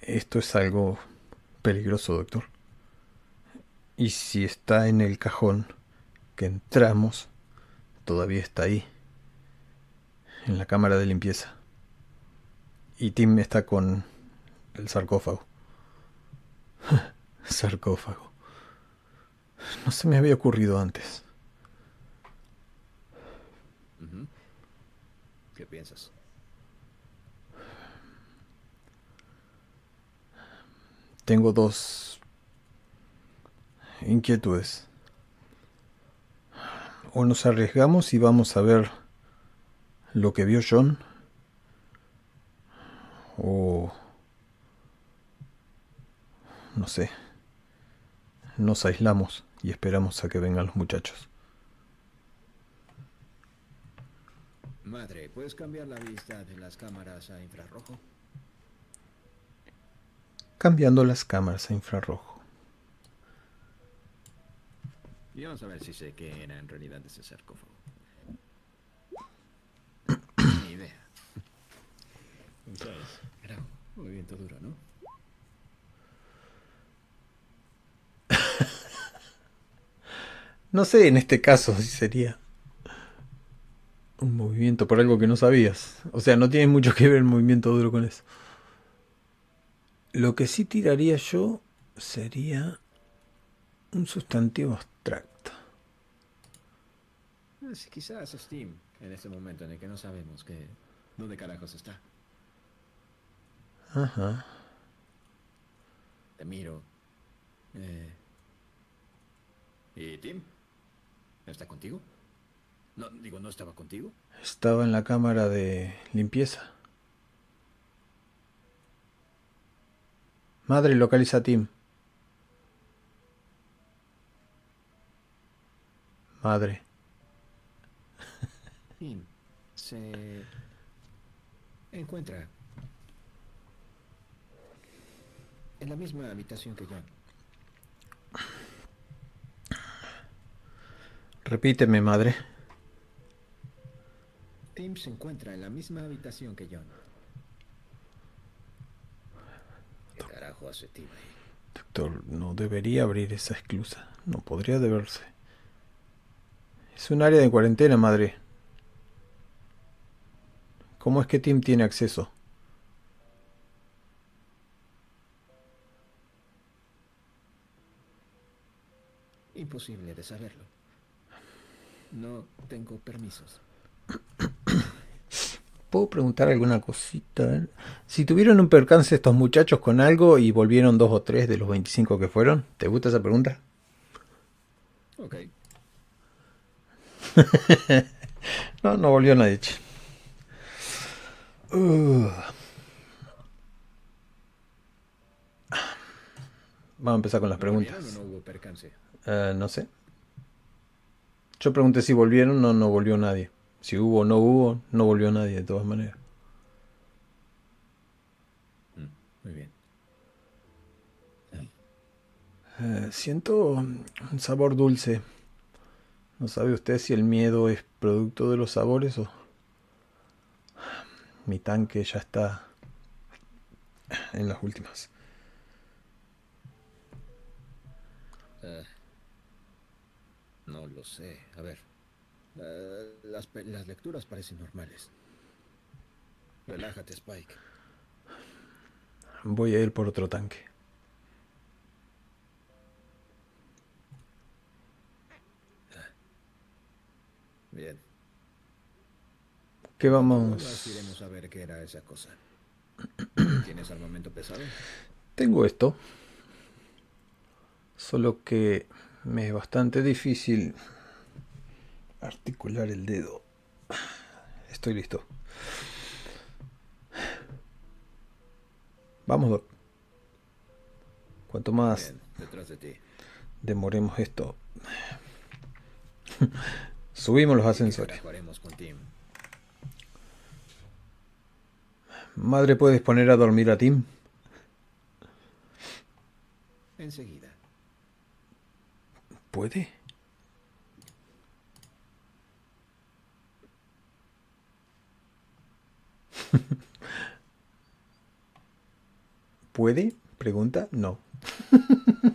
Esto es algo peligroso, doctor. Y si está en el cajón que entramos, todavía está ahí. En la cámara de limpieza. Y Tim está con el sarcófago. (laughs) sarcófago. No se me había ocurrido antes.
¿Qué piensas?
Tengo dos inquietudes. O nos arriesgamos y vamos a ver lo que vio John. O... No sé. Nos aislamos y esperamos a que vengan los muchachos.
Madre, ¿puedes cambiar la vista de las cámaras a infrarrojo?
Cambiando las cámaras a infrarrojo.
Y vamos a ver si sé qué era en realidad ese sarcófago. Ni idea. Entonces, era un movimiento duro, ¿no? (laughs)
No sé en este caso si sería un movimiento por algo que no sabías. O sea, no tiene mucho que ver el movimiento duro con eso. Lo que sí tiraría yo sería un sustantivo abstracto.
Eh, sí, quizás Steam, en este momento en el que no sabemos que dónde carajos está.
Ajá.
Te miro. Eh, ¿Y Tim? ¿Está contigo? No, digo, ¿no estaba contigo?
Estaba en la cámara de limpieza. Madre localiza a Tim. Madre. (laughs)
Tim se encuentra en la misma habitación que yo.
Repíteme, madre.
Tim se encuentra en la misma habitación que John. ¿Qué carajo hace Tim ahí?
Doctor, no debería abrir esa esclusa. No podría deberse. Es un área de cuarentena, madre. ¿Cómo es que Tim tiene acceso?
Imposible de saberlo. No tengo permisos. (clears throat)
¿Puedo preguntar alguna cosita? Si tuvieron un percance estos muchachos con algo y volvieron dos o tres de los 25 que fueron, ¿te gusta esa pregunta?
Ok. (laughs)
no, no volvió nadie. Uh. Vamos a empezar con las preguntas.
¿Volvieron o no hubo percance?
Eh, no sé. Yo pregunté si volvieron, no, no volvió nadie. Si hubo o no hubo, no volvió nadie de todas maneras.
Mm, muy bien.
Eh, siento un sabor dulce. ¿No sabe usted si el miedo es producto de los sabores o... Mi tanque ya está en las últimas.
Eh, no lo sé. A ver. Las, las lecturas parecen normales. Relájate, Spike.
Voy a ir por otro tanque.
Bien.
¿Qué vamos?
iremos a ver qué era esa cosa. (clears throat) ¿Tienes armamento pesado?
Tengo esto. Solo que me es bastante difícil articular el dedo. Estoy listo. Vamos, Doc. Cuanto más
Bien, detrás de ti.
demoremos esto, (laughs) subimos los
¿Qué
ascensores.
con Tim?
Madre, ¿puedes poner a dormir a Tim?
Enseguida.
¿Puede? (laughs) ¿Puede? Pregunta. No. (laughs)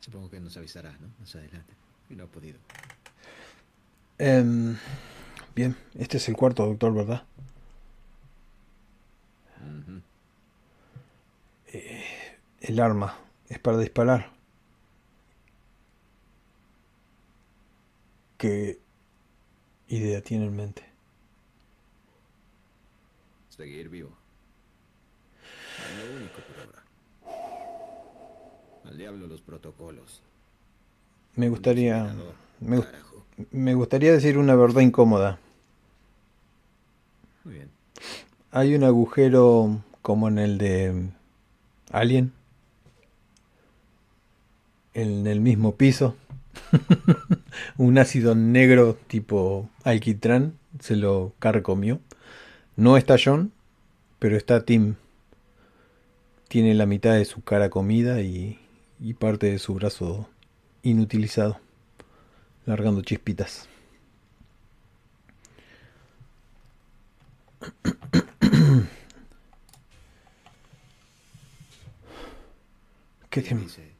Supongo que nos avisará, ¿no? Más adelante. Y no ha podido.
Em, bien, este es el cuarto, doctor, ¿verdad?
Ujú.
El arma es para disparar. ¿Qué idea tiene en mente?
Seguir vivo. Lo único por ahora. Al diablo los protocolos.
Me gustaría, me gustaría decir una verdad incómoda.
Muy bien.
Hay un agujero como en el de Alien. En el mismo piso. (laughs) un ácido negro tipo alquitrán se lo carcomió. No está John, pero está Tim. Tiene la mitad de su cara comida y, y parte de su brazo inutilizado, largando chispitas. (coughs) ¿Qué,
dice,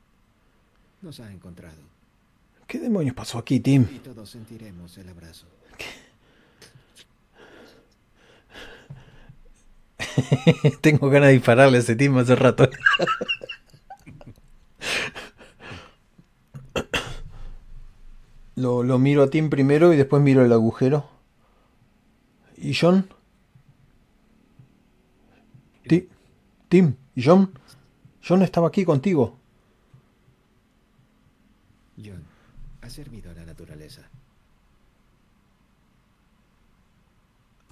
nos ha encontrado.
¿Qué demonios pasó aquí, Tim?
Y todos sentiremos el abrazo. (laughs)
Tengo ganas de dispararle a ese Tim hace rato. Lo, lo miro a Tim primero y después miro el agujero. ¿Y John? Ti- Tim, ¿y John? John estaba aquí contigo.
John, servido a la naturaleza.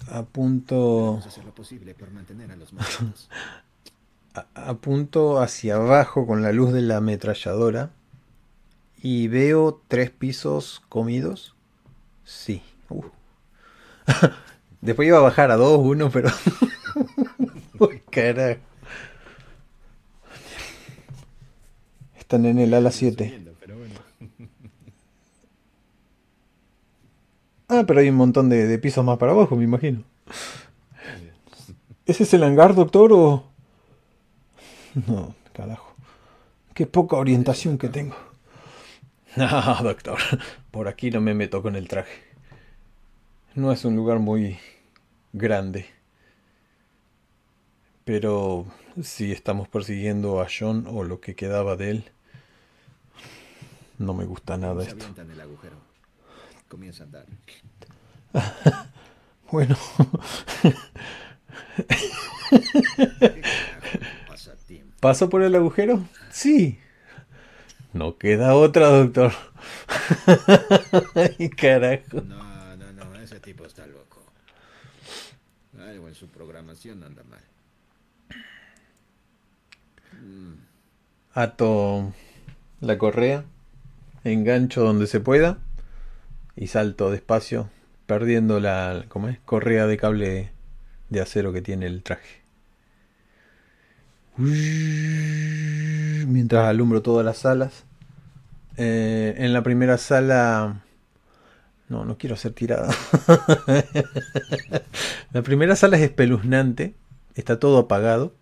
Apunto,
hacer lo posible por mantener a los
apunto (laughs) hacia abajo con la luz de la ametralladora y veo tres pisos comidos. Sí. Uh. (laughs) Después iba a bajar a dos, uno, pero... (laughs) Uy, carajo. Están en el ala 7.
Subiendo, pero bueno.
Ah, pero hay un montón de, de pisos más para abajo, me imagino. (laughs) ¿Ese es el hangar, doctor, o...? No, carajo. Qué poca orientación que tengo. (laughs) No, doctor. Por aquí no me meto con el traje. No es un lugar muy grande. Pero si estamos persiguiendo a John o lo que quedaba de él, no me gusta nada
Se
esto.
el agujero. Comienza a andar. (laughs)
Bueno. (laughs) ¿paso por el agujero? Sí. No queda otra, doctor. (laughs) Ay, carajo.
No, no, no, ese tipo está loco. Algo en su programación anda mal.
Ato la correa, engancho donde se pueda y salto despacio, perdiendo la ¿cómo es? correa de cable de acero que tiene el traje. Mientras alumbro todas las salas. Eh, en la primera sala... No, no quiero ser tirada. (laughs) la primera sala es espeluznante. Está todo apagado.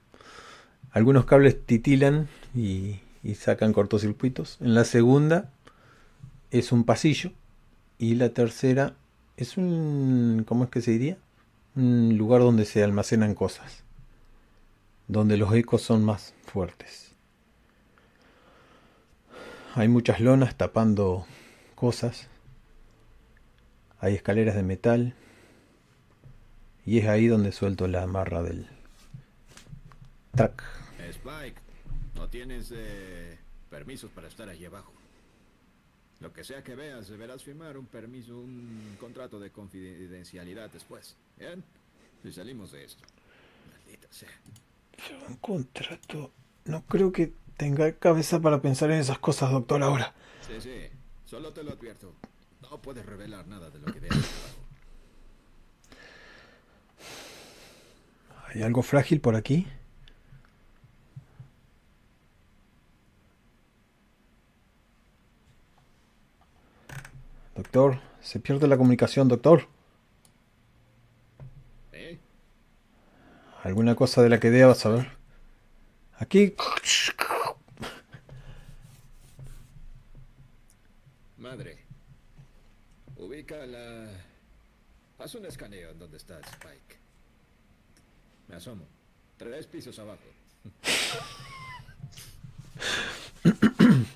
Algunos cables titilan y, y sacan cortocircuitos. En la segunda es un pasillo. Y la tercera es un... ¿Cómo es que se diría? Un lugar donde se almacenan cosas. Donde los ecos son más fuertes. Hay muchas lonas tapando cosas. Hay escaleras de metal. Y es ahí donde suelto la amarra del track.
Spike, no tienes eh, permisos para estar allí abajo. Lo que sea que veas, deberás firmar un permiso, un contrato de confidencialidad después. ¿Bien? Si salimos de esto. Maldita sea.
Un contrato. No creo que tenga cabeza para pensar en esas cosas, doctor, ahora.
Sí, sí. Solo te lo advierto. No puedes revelar nada de lo que veas.
¿Hay algo frágil por aquí? Doctor, se pierde la comunicación, doctor.
¿Eh?
¿Alguna cosa de la que deba saber? Aquí.
Madre. Ubica la... Haz un escaneo en donde está Spike. Me asomo. Tres pisos abajo.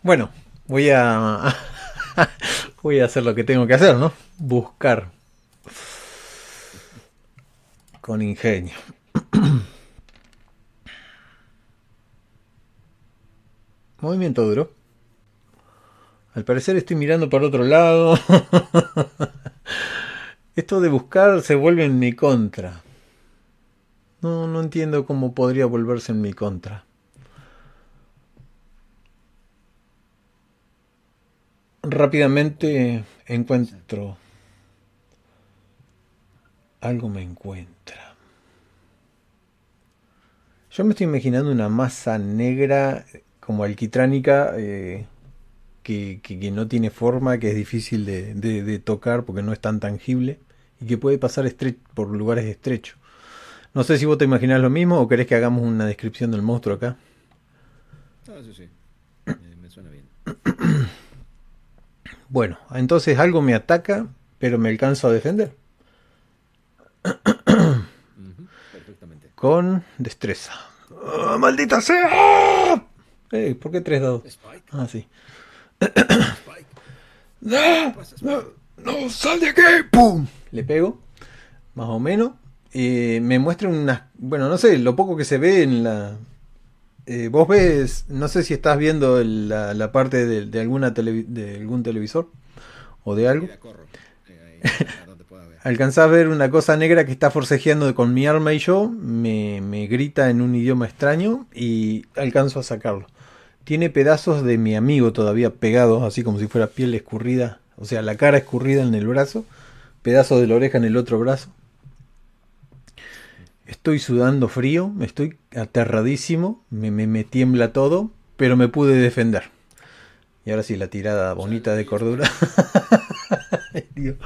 Bueno, voy a. voy a hacer lo que tengo que hacer, ¿no? Buscar. Con ingenio. (clears throat) Movimiento duro. Al parecer estoy mirando para otro lado. (laughs) Esto de buscar se vuelve en mi contra. No, no entiendo cómo podría volverse en mi contra. Rápidamente encuentro. Algo me encuentra. Yo me estoy imaginando una masa negra como alquitránica eh, que, que- no tiene forma, que es difícil de, de- tocar porque no es tan tangible y que puede pasar por lugares estrechos. No sé si vos te imaginás lo mismo o querés que hagamos una descripción del monstruo acá.
Ah, sí, sí. suena bien.
Bueno, entonces algo me ataca, pero me alcanzo a defender.
Perfectamente.
Con destreza. ¡Ah, ¡Maldita sea! Eh, ¿Por qué tres dados?
Spike,
Ah, sí.
Spike.
¡No! ¡No! ¡No! ¡Sal de aquí! ¡Pum! Le pego, más o menos. Eh, me muestra unas. Bueno, no sé, lo poco que se ve en la. Eh, vos ves, no sé si estás viendo el- la, la parte de, de alguna de algún televisor o de algo.
Eh. (laughs)
Alcanzás a ver una cosa negra que está forcejeando con mi arma y yo, me, me grita en un idioma extraño y alcanzo a sacarlo. Tiene pedazos de mi amigo todavía pegados, así como si fuera piel escurrida, o sea, la cara escurrida en el brazo, pedazos de la oreja en el otro brazo. Estoy sudando frío, estoy aterradísimo, me, me, me tiembla todo, pero me pude defender. Y ahora sí, la tirada bonita de cordura. (laughs) Dios.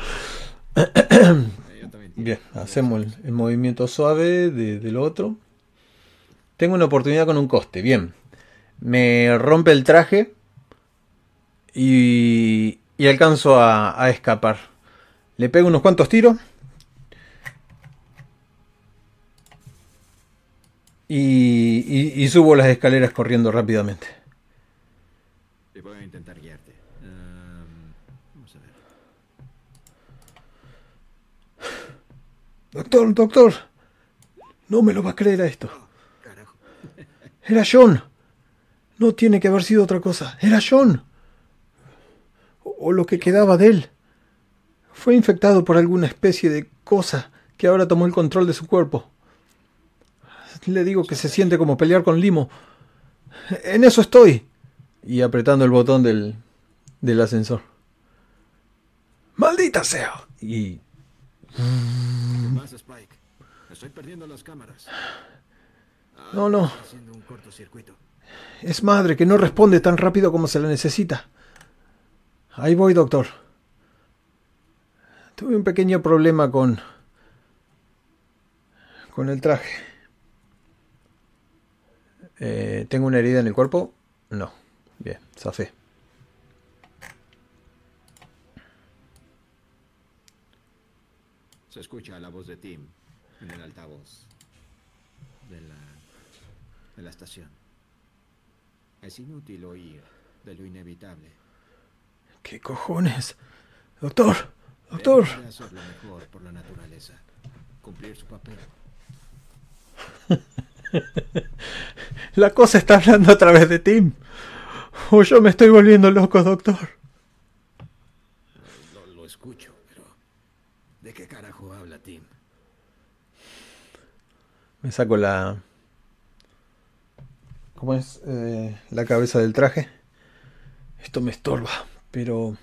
Bien, hacemos el, el movimiento suave de, del otro. Tengo una oportunidad con un coste. Bien. Me rompe el traje y, y alcanzo a, a escapar. Le pego unos cuantos tiros. Y, y- y subo las escaleras corriendo rápidamente.
Y voy a intentar guiarte. Am, vamos a ver.
Doctor, doctor. No me lo va a creer a esto. (laughs) Era John. No tiene que haber sido otra cosa. Era John. O, o lo que quedaba de él. Fue infectado por alguna especie de cosa que ahora tomó el control de su cuerpo. Le digo que se siente como pelear con Limo. En eso estoy. Y apretando el botón del, del ascensor. ¡Maldita sea! Y
¿Qué pasa, Spike? Estoy perdiendo las cámaras. Ah,
No, no.
un.
Es madre que no responde tan rápido como se la necesita. Ahí voy, doctor. Tuve un pequeño problema con... con el traje. Eh, ¿Tengo una herida en el cuerpo? No. Bien, zafé.
Se escucha la voz de Tim en el altavoz de la, de la estación. Es inútil oír de lo inevitable.
¿Qué cojones? Doctor, doctor.
Debe de hacer lo mejor por la naturaleza. Cumplir su papel. (laughs) (laughs)
La cosa está hablando a través de Tim. O yo me estoy volviendo loco, doctor.
Lo, lo escucho, pero ¿de qué carajo habla Tim?
Me saco la... ¿Cómo es? Eh, la cabeza del traje. Esto me estorba, pero...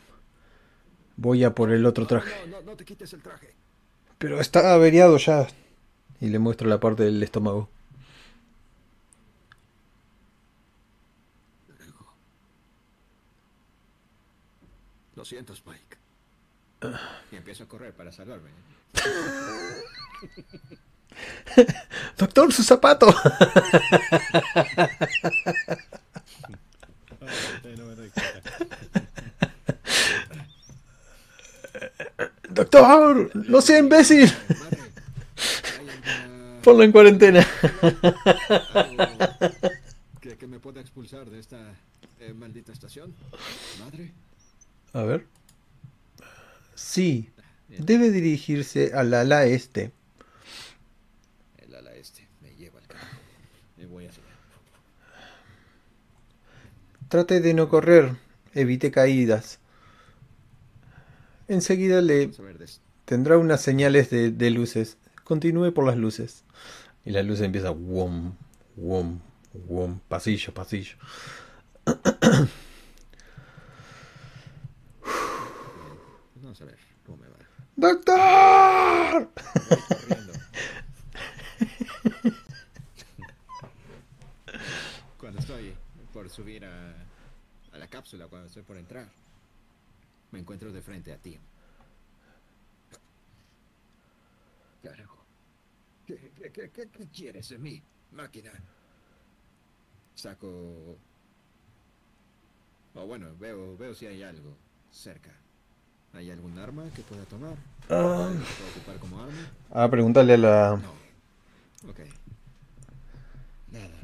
Voy a por el otro traje.
No, no, no te quites el traje.
Pero está averiado ya. Y le muestro la parte del estómago.
Lo siento, Spike. Y empiezo a correr para salvarme. (laughs)
¡Doctor, su zapato! (laughs) ¡Doctor! ¡No sea imbécil!
Madre, ¿hay alguna-
Ponlo en cuarentena.
que me pueda expulsar de esta eh, maldita estación? Madre.
A ver. Sí. Debe dirigirse al ala este.
El ala este me lleva al carajo. Me voy hacia allá.
Trate de no correr. Evite caídas. Enseguida le
a de
tendrá unas señales de, de luces. Continúe por las luces. Y la luz empieza wom, wom, wom, pasillo, pasillo. (clears throat)
Vamos a ver cómo me va.
¡Doctor!
corriendo. cuando estoy por subir a, a la cápsula, cuando estoy por entrar, me encuentro de frente a ti. Carajo. ¿Qué, qué, qué, qué- qué quieres de mí, máquina? Saco O bueno, veo, veo si hay algo cerca. ¿Hay algún arma que pueda tomar?
Ah.
¿Que pueda ocupar como arma?
Ah, preguntarle a la...
No. Ok. Nada.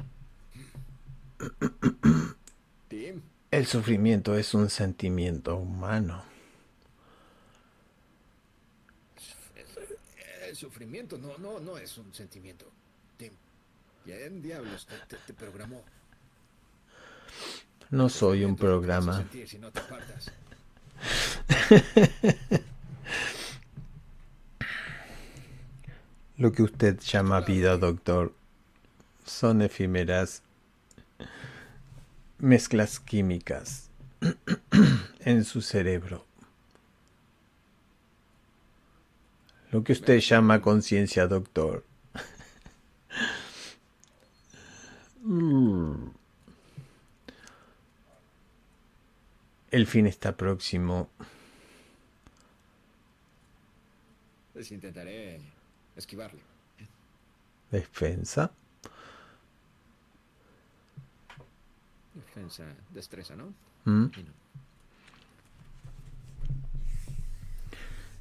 Tim,
El sufrimiento es un sentimiento humano.
el sufrimiento no, no, no es un sentimiento. Tim, ¿quién diablos te, te- te programó?
No soy un programa.
sentir si no te apartas.
Lo que usted llama vida, doctor, son efímeras mezclas químicas (clears throat) en su cerebro. Lo que usted llama conciencia, doctor. El fin está próximo.
Pues intentaré esquivarle.
Defensa.
Defensa, destreza, ¿no?
Mm.
No.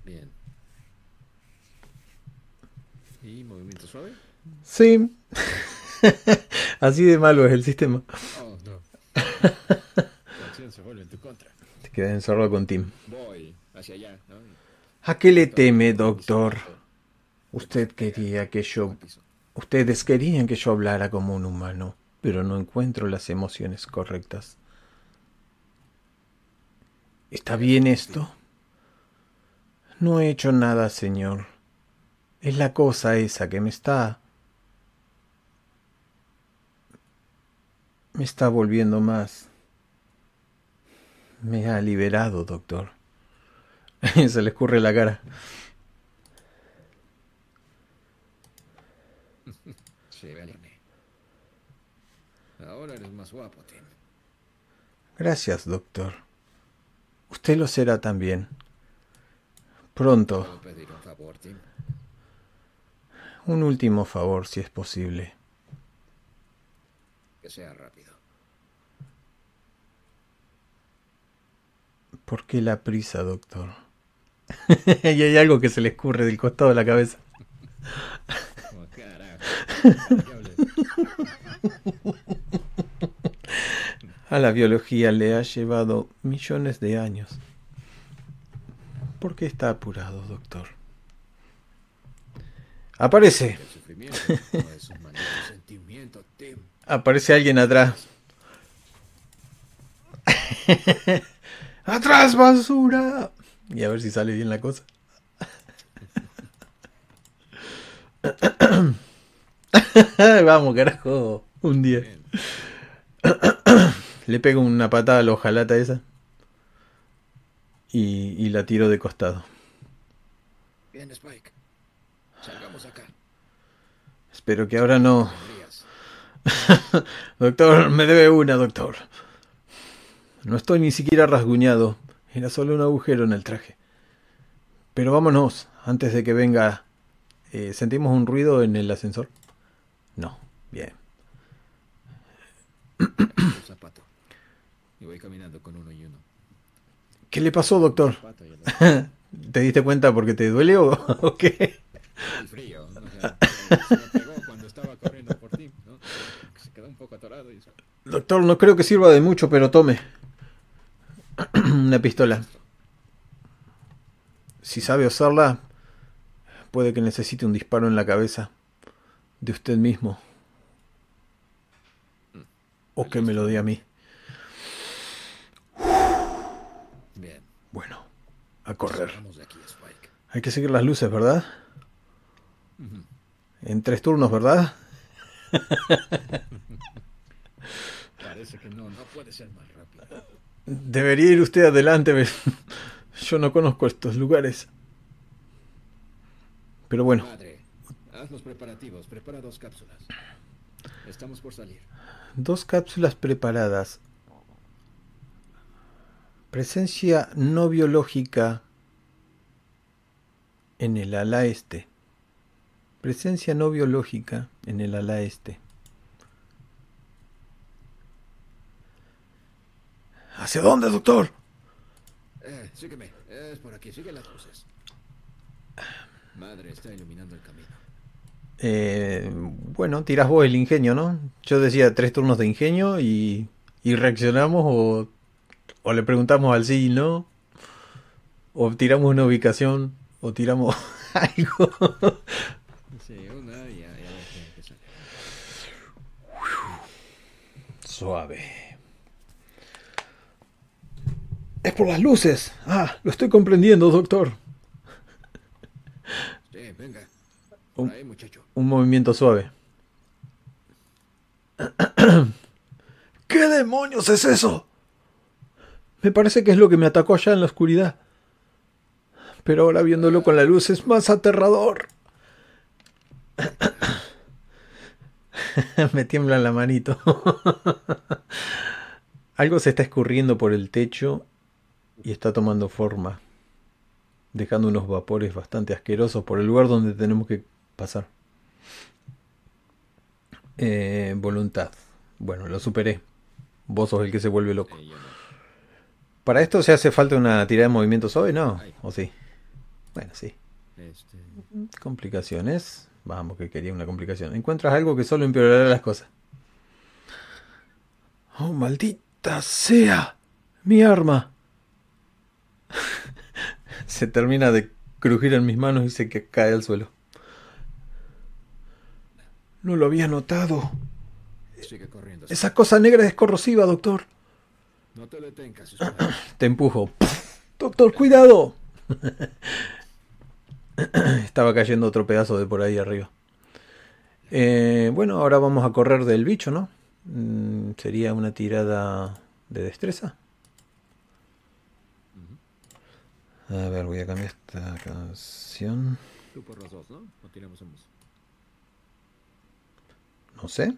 Bien. ¿Y movimiento suave?
Sí. (laughs) Así de malo es el sistema.
Oh, no. (laughs) Acción se vuelve en tu contra.
Te quedas encerrado con Tim.
Voy hacia allá, ¿no?
¿A qué le teme, doctor? Usted quería que yo... Ustedes querían que yo hablara como un humano, pero no encuentro las emociones correctas. ¿Está bien esto? No he hecho nada, señor. Es la cosa esa que me está... Me está volviendo más... Me ha liberado, doctor. (laughs) Se le escurre la cara. (laughs)
Sí. Ahora eres más guapo, Tim.
Gracias, doctor. Usted lo será también. Pronto.
¿Puedo pedir un favor, Tim?
Un último favor, si es posible.
Que sea rápido.
¿Por qué la prisa, doctor? (laughs) y hay algo que se le escurre del costado de la cabeza.
Oh.
A la biología le ha llevado millones de años. ¿Por qué está apurado, doctor? Aparece. Aparece alguien atrás. (laughs) ¡Atrás, basura! Y a ver si sale bien la cosa. (laughs) Vamos, carajo. Un día. Le pego una patada a la hojalata esa. Y, y la tiro de costado.
Bien, Spike. Salgamos acá.
Espero que ahora no. (laughs) Doctor, me debe una, doctor. No estoy ni siquiera rasguñado. Era solo un agujero en el traje. Pero vámonos, antes de que venga. Eh, ¿Sentimos un ruido en el ascensor? No. Bien.
Un zapato. Y voy caminando con uno y uno.
¿Qué le pasó, doctor? (laughs) ¿Te diste cuenta porque te duele o, o qué?
el frío. ¿no? O sea, se me pegó cuando estaba corriendo por ti. ¿no? Se quedó un poco atorado y eso.
Doctor, no creo que sirva de mucho, pero tome. (clears throat) Una pistola. Si sabe usarla, puede que necesite un disparo en la cabeza de usted mismo. O que me lo dé a mí.
Bien.
Bueno, a correr. Hay que seguir las luces, ¿verdad? En tres turnos, ¿verdad? (laughs)
Parece que no, no puede ser rápido.
Debería ir usted adelante. (laughs) Yo no conozco estos lugares. Pero bueno,
Padre, haz los preparativos. Prepara dos cápsulas. Estamos por salir.
dos cápsulas preparadas. Presencia no biológica en el ala este. Presencia no biológica en el ala este. ¿Hacia dónde, doctor?
Eh, sígueme. Es por aquí. Sigue las luces. Madre está iluminando el camino.
Eh, bueno, tirás vos el ingenio, ¿no? Yo decía tres turnos de ingenio y, y reaccionamos o, o le preguntamos al sí y no. O tiramos una ubicación o tiramos (laughs) algo.
Sí, una y a, y a ver qué- qué sale.
Suave. Es por las luces. Ah, lo estoy comprendiendo, doctor.
Sí, venga. Por
Un-
ahí, muchacho.
Un movimiento suave. (clears throat) ¿Qué demonios es eso? Me parece que es lo que me atacó allá en la oscuridad. Pero ahora viéndolo con la luz es más aterrador. (clears throat) me tiembla la manito. (laughs) Algo se está escurriendo por el techo y está tomando forma, dejando unos vapores bastante asquerosos por el lugar donde tenemos que pasar. Eh, voluntad. Bueno, lo superé. Vos sos el que se vuelve loco. ¿Para esto se hace falta una tirada de movimiento suave? No. ¿O sí? Bueno, sí.
Este,
Complicaciones. Vamos, que quería una complicación. Encuentras algo que solo empeorará las cosas. Oh, maldita sea. Mi arma. (laughs) se termina de crujir en mis manos y se que- cae al suelo. No lo había notado.
sigue corriendo.
Esa cosa negra es corrosiva, doctor.
No te detengas. (clears throat)
Te empujo. Doctor, cuidado. (clears throat) Estaba cayendo otro pedazo de por ahí arriba. Eh, bueno, ahora vamos a correr del bicho, ¿no? Mm, Sería una tirada de destreza. A ver, voy a cambiar esta canción.
Tú por los dos, ¿no? O tiramos ambos.
No sé.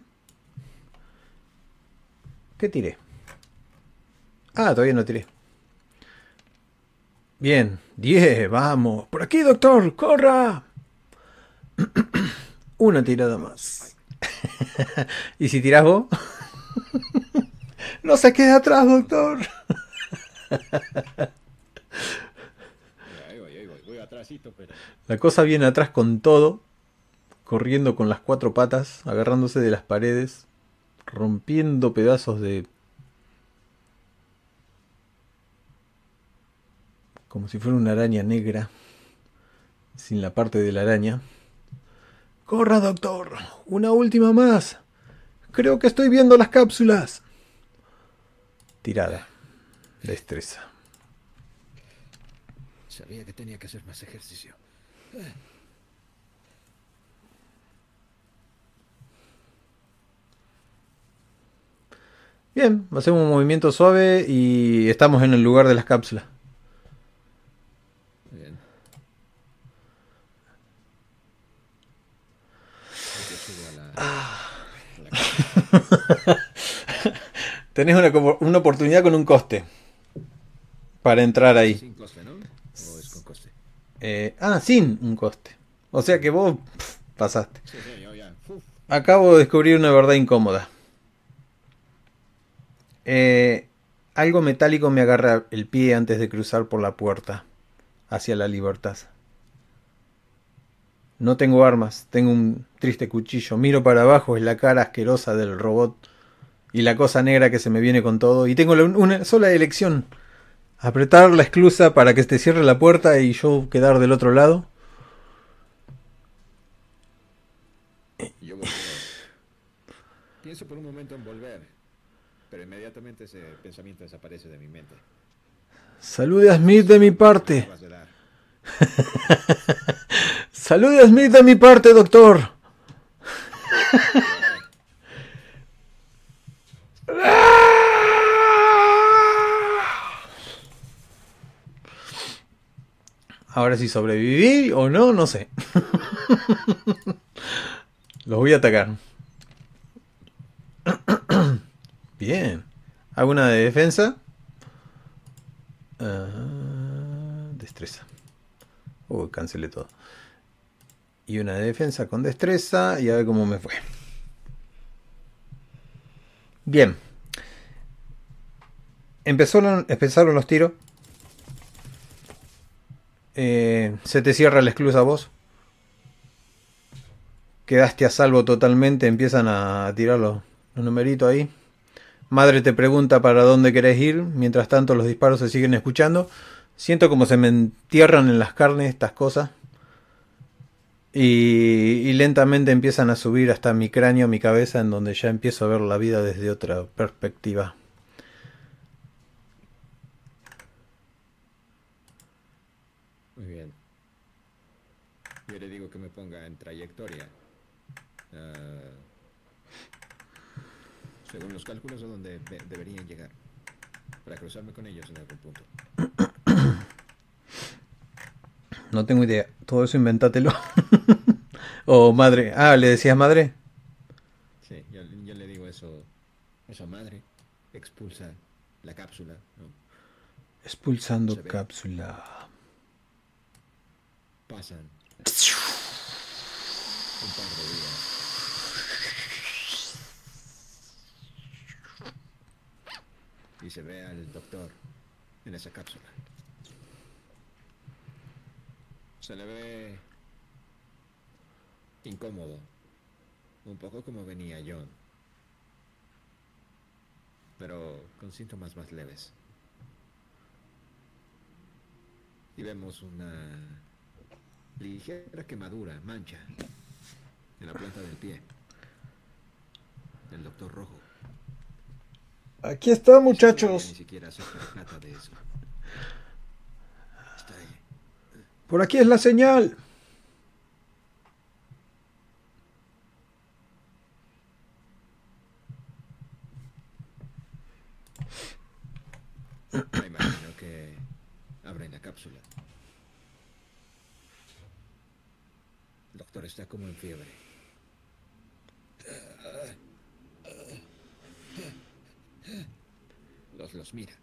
¿Qué tiré? Ah, todavía no tiré. Bien, 10, vamos. Por aquí, doctor, corra. (clears throat) Una tirada más. (laughs) ¿Y si tirás vos? (laughs) no se quede atrás, doctor. (laughs) La cosa viene atrás con todo, corriendo con las cuatro patas, agarrándose de las paredes, rompiendo pedazos de... como si fuera una araña negra, sin la parte de la araña. ¡Corra, doctor! ¡Una última más! Creo que estoy viendo las cápsulas. Tirada. Destreza.
Sabía que tenía que hacer más ejercicio.
Bien, hacemos un movimiento suave y estamos en el lugar de las cápsulas.
Bien. Yo subo a la... a la- (laughs)
Tenés una, una oportunidad con un coste para entrar ahí.
Sin coste, ¿no? ¿O es con coste?
Eh, ah, sin un coste. O sea que vos pasaste. Acabo de descubrir una verdad incómoda. Eh, algo metálico me agarra el pie antes de cruzar por la puerta hacia la libertad. No tengo armas, tengo un triste cuchillo. Miro para abajo, es la cara asquerosa del robot y la cosa negra que se me viene con todo. Y tengo una sola elección: apretar la esclusa para que te cierre la puerta y yo quedar del otro lado.
Yo volteo. Pienso por un momento en volver, pero inmediatamente ese pensamiento desaparece de mi mente.
Salude a Smith de mi parte. (laughs) Salude a Smith de mi parte, doctor. (laughs) Ahora si sobreviví o no, no sé. (laughs) Los voy a atacar. Bien. ¿Hago una de defensa? Ah, destreza. Uy, cancelé todo. Y una de defensa con destreza y a ver cómo me fue. Bien. empezaron, empezaron los tiros. Eh, se te cierra la esclusa a vos. Quedaste a salvo totalmente. Empiezan a tirar los, los numeritos ahí. Madre te pregunta para dónde querés ir. Mientras tanto los disparos se siguen escuchando. Siento como se me entierran en las carnes estas cosas. Y, y, lentamente empiezan a subir hasta mi cráneo, mi cabeza, en donde ya empiezo a ver la vida desde otra perspectiva.
Muy bien. Yo le digo que me ponga en trayectoria. Uh, según los cálculos a donde deberían llegar. Para cruzarme con ellos en algún punto.
No tengo idea. Todo eso inventatelo. o (laughs) oh, madre. Ah, ¿le decías madre?
Sí, yo, yo, le digo eso. Eso madre. Expulsa la cápsula. ¿no?
Expulsando cápsula.
Pasan. Par de días. Y se ve al doctor en esa cápsula. Se le ve incómodo. Un poco como venía John. Pero con síntomas más leves. Y vemos una ligera quemadura, mancha, en la planta del pie. El doctor Rojo.
Aquí está, muchachos.
Ni siquiera se percata de eso. Está ahí.
Por aquí es la señal.
Me imagino que abren la cápsula. El doctor está como en fiebre. Los, los mira.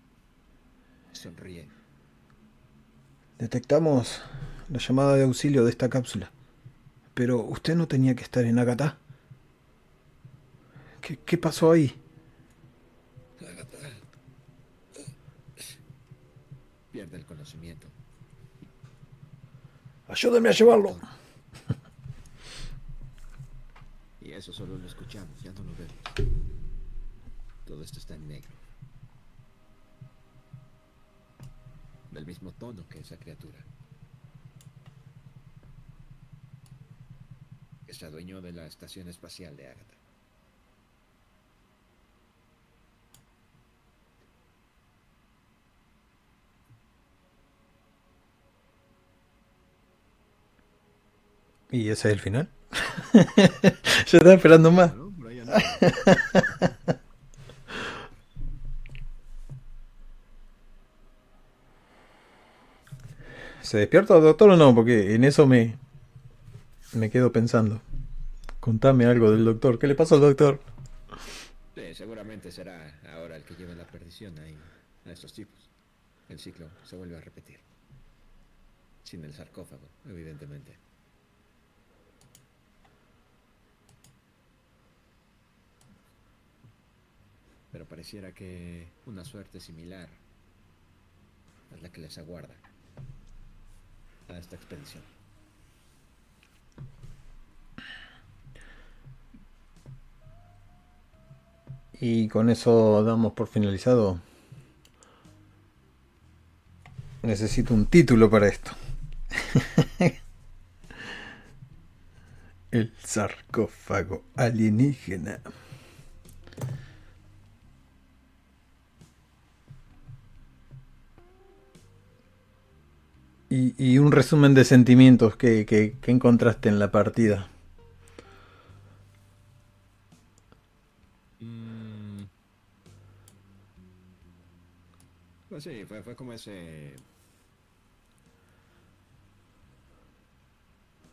Sonríe.
Detectamos la llamada de auxilio de esta cápsula. Pero usted no tenía que estar en Agatha. ¿Qué, qué pasó ahí?
Pierde el conocimiento.
Ayúdeme a llevarlo.
Y eso solo lo escuchamos, ya no lo vemos. Todo esto está en negro. Del mismo tono que esa criatura. Que se adueñó de la estación espacial de Agatha.
¿Y ese es el final? (laughs) Yo estaba esperando más. (laughs) ¿Se despierta el doctor o no? Porque en eso me, me quedo pensando. Contame algo del doctor. ¿Qué le pasó al doctor?
Sí, seguramente será ahora el que lleva la perdición ahí, a estos tipos. El ciclo se vuelve a repetir. Sin el sarcófago, evidentemente. Pero pareciera que una suerte similar es la que les aguarda a esta expedición.
Y con eso damos por finalizado. Necesito un título para esto. (laughs) El sarcófago alienígena. Y, y, un resumen de sentimientos que, que, encontraste en la partida.
Mm. Pues sí, fue, fue como ese,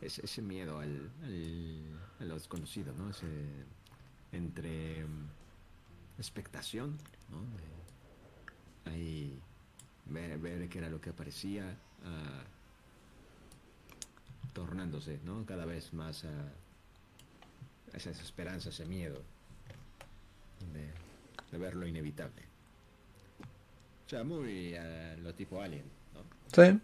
ese. Miedo al, a lo desconocido, ¿no? Ese. Entre. Um, expectación, ¿no? Ahí. Ver, ver qué era lo que aparecía uh, tornándose, ¿no? Cada vez más a uh, esa esperanza, ese miedo de, de ver lo inevitable. O sea, muy uh, lo tipo Alien, ¿no?
Sí.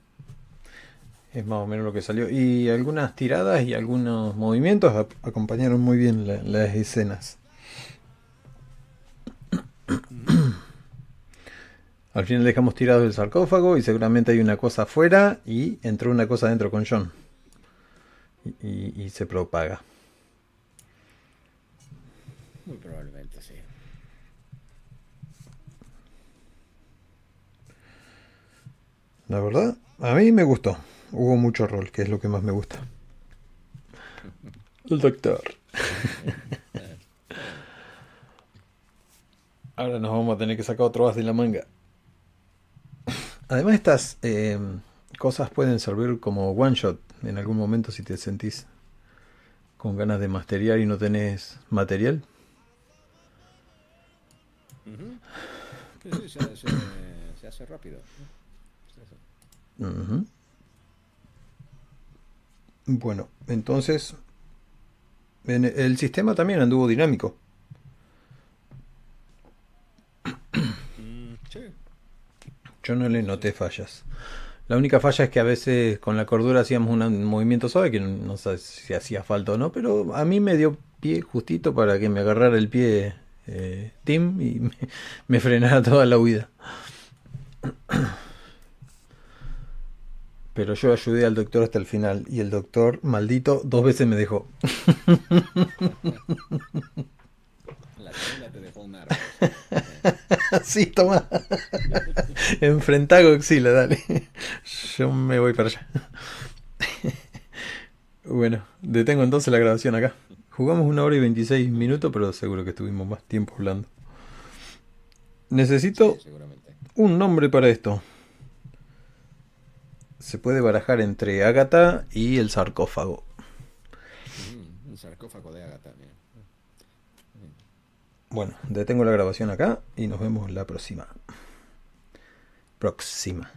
Es más o menos lo que salió. Y algunas tiradas y algunos movimientos acompañaron muy bien la, las escenas. Al final dejamos tirado el sarcófago y seguramente hay una cosa afuera y entró una cosa dentro con John. Y, y, y se propaga.
Muy probablemente, sí.
La verdad, a mí me gustó. Hubo mucho rol, que es lo que más me gusta. El doctor. (laughs) Ahora nos vamos a tener que sacar otro as de la manga. Además, estas eh, cosas pueden servir como one shot en algún momento si te sentís con ganas de masteriar y no tenés material.
Uh -huh. sí, se, se, se, hace rápido.
Uh -huh. Bueno, entonces en el sistema también anduvo dinámico. Yo no le noté fallas. La única falla es que a veces con la cordura hacíamos un movimiento suave que no sé si hacía falta o no, pero a mí me dio pie justito para que me agarrara el pie eh, Tim y (laughs) me, me, frenara toda la huida. (clears throat) Pero yo ayudé al doctor hasta el final y el doctor, maldito, dos veces me dejó. (laughs)
La (laughs) segunda te dejó un árbol. (laughs)
sí, toma. Enfrentá Godzilla, dale. Yo me voy para allá. bueno, detengo entonces la grabación acá. Jugamos una hora y 26 minutos, pero seguro que estuvimos más tiempo hablando. Necesito
Sí,
un nombre para esto. Se puede barajar entre Ágata y el sarcófago.
Mm, un sarcófago de Agatha.
Bueno, detengo la grabación acá y nos vemos la próxima. Próxima.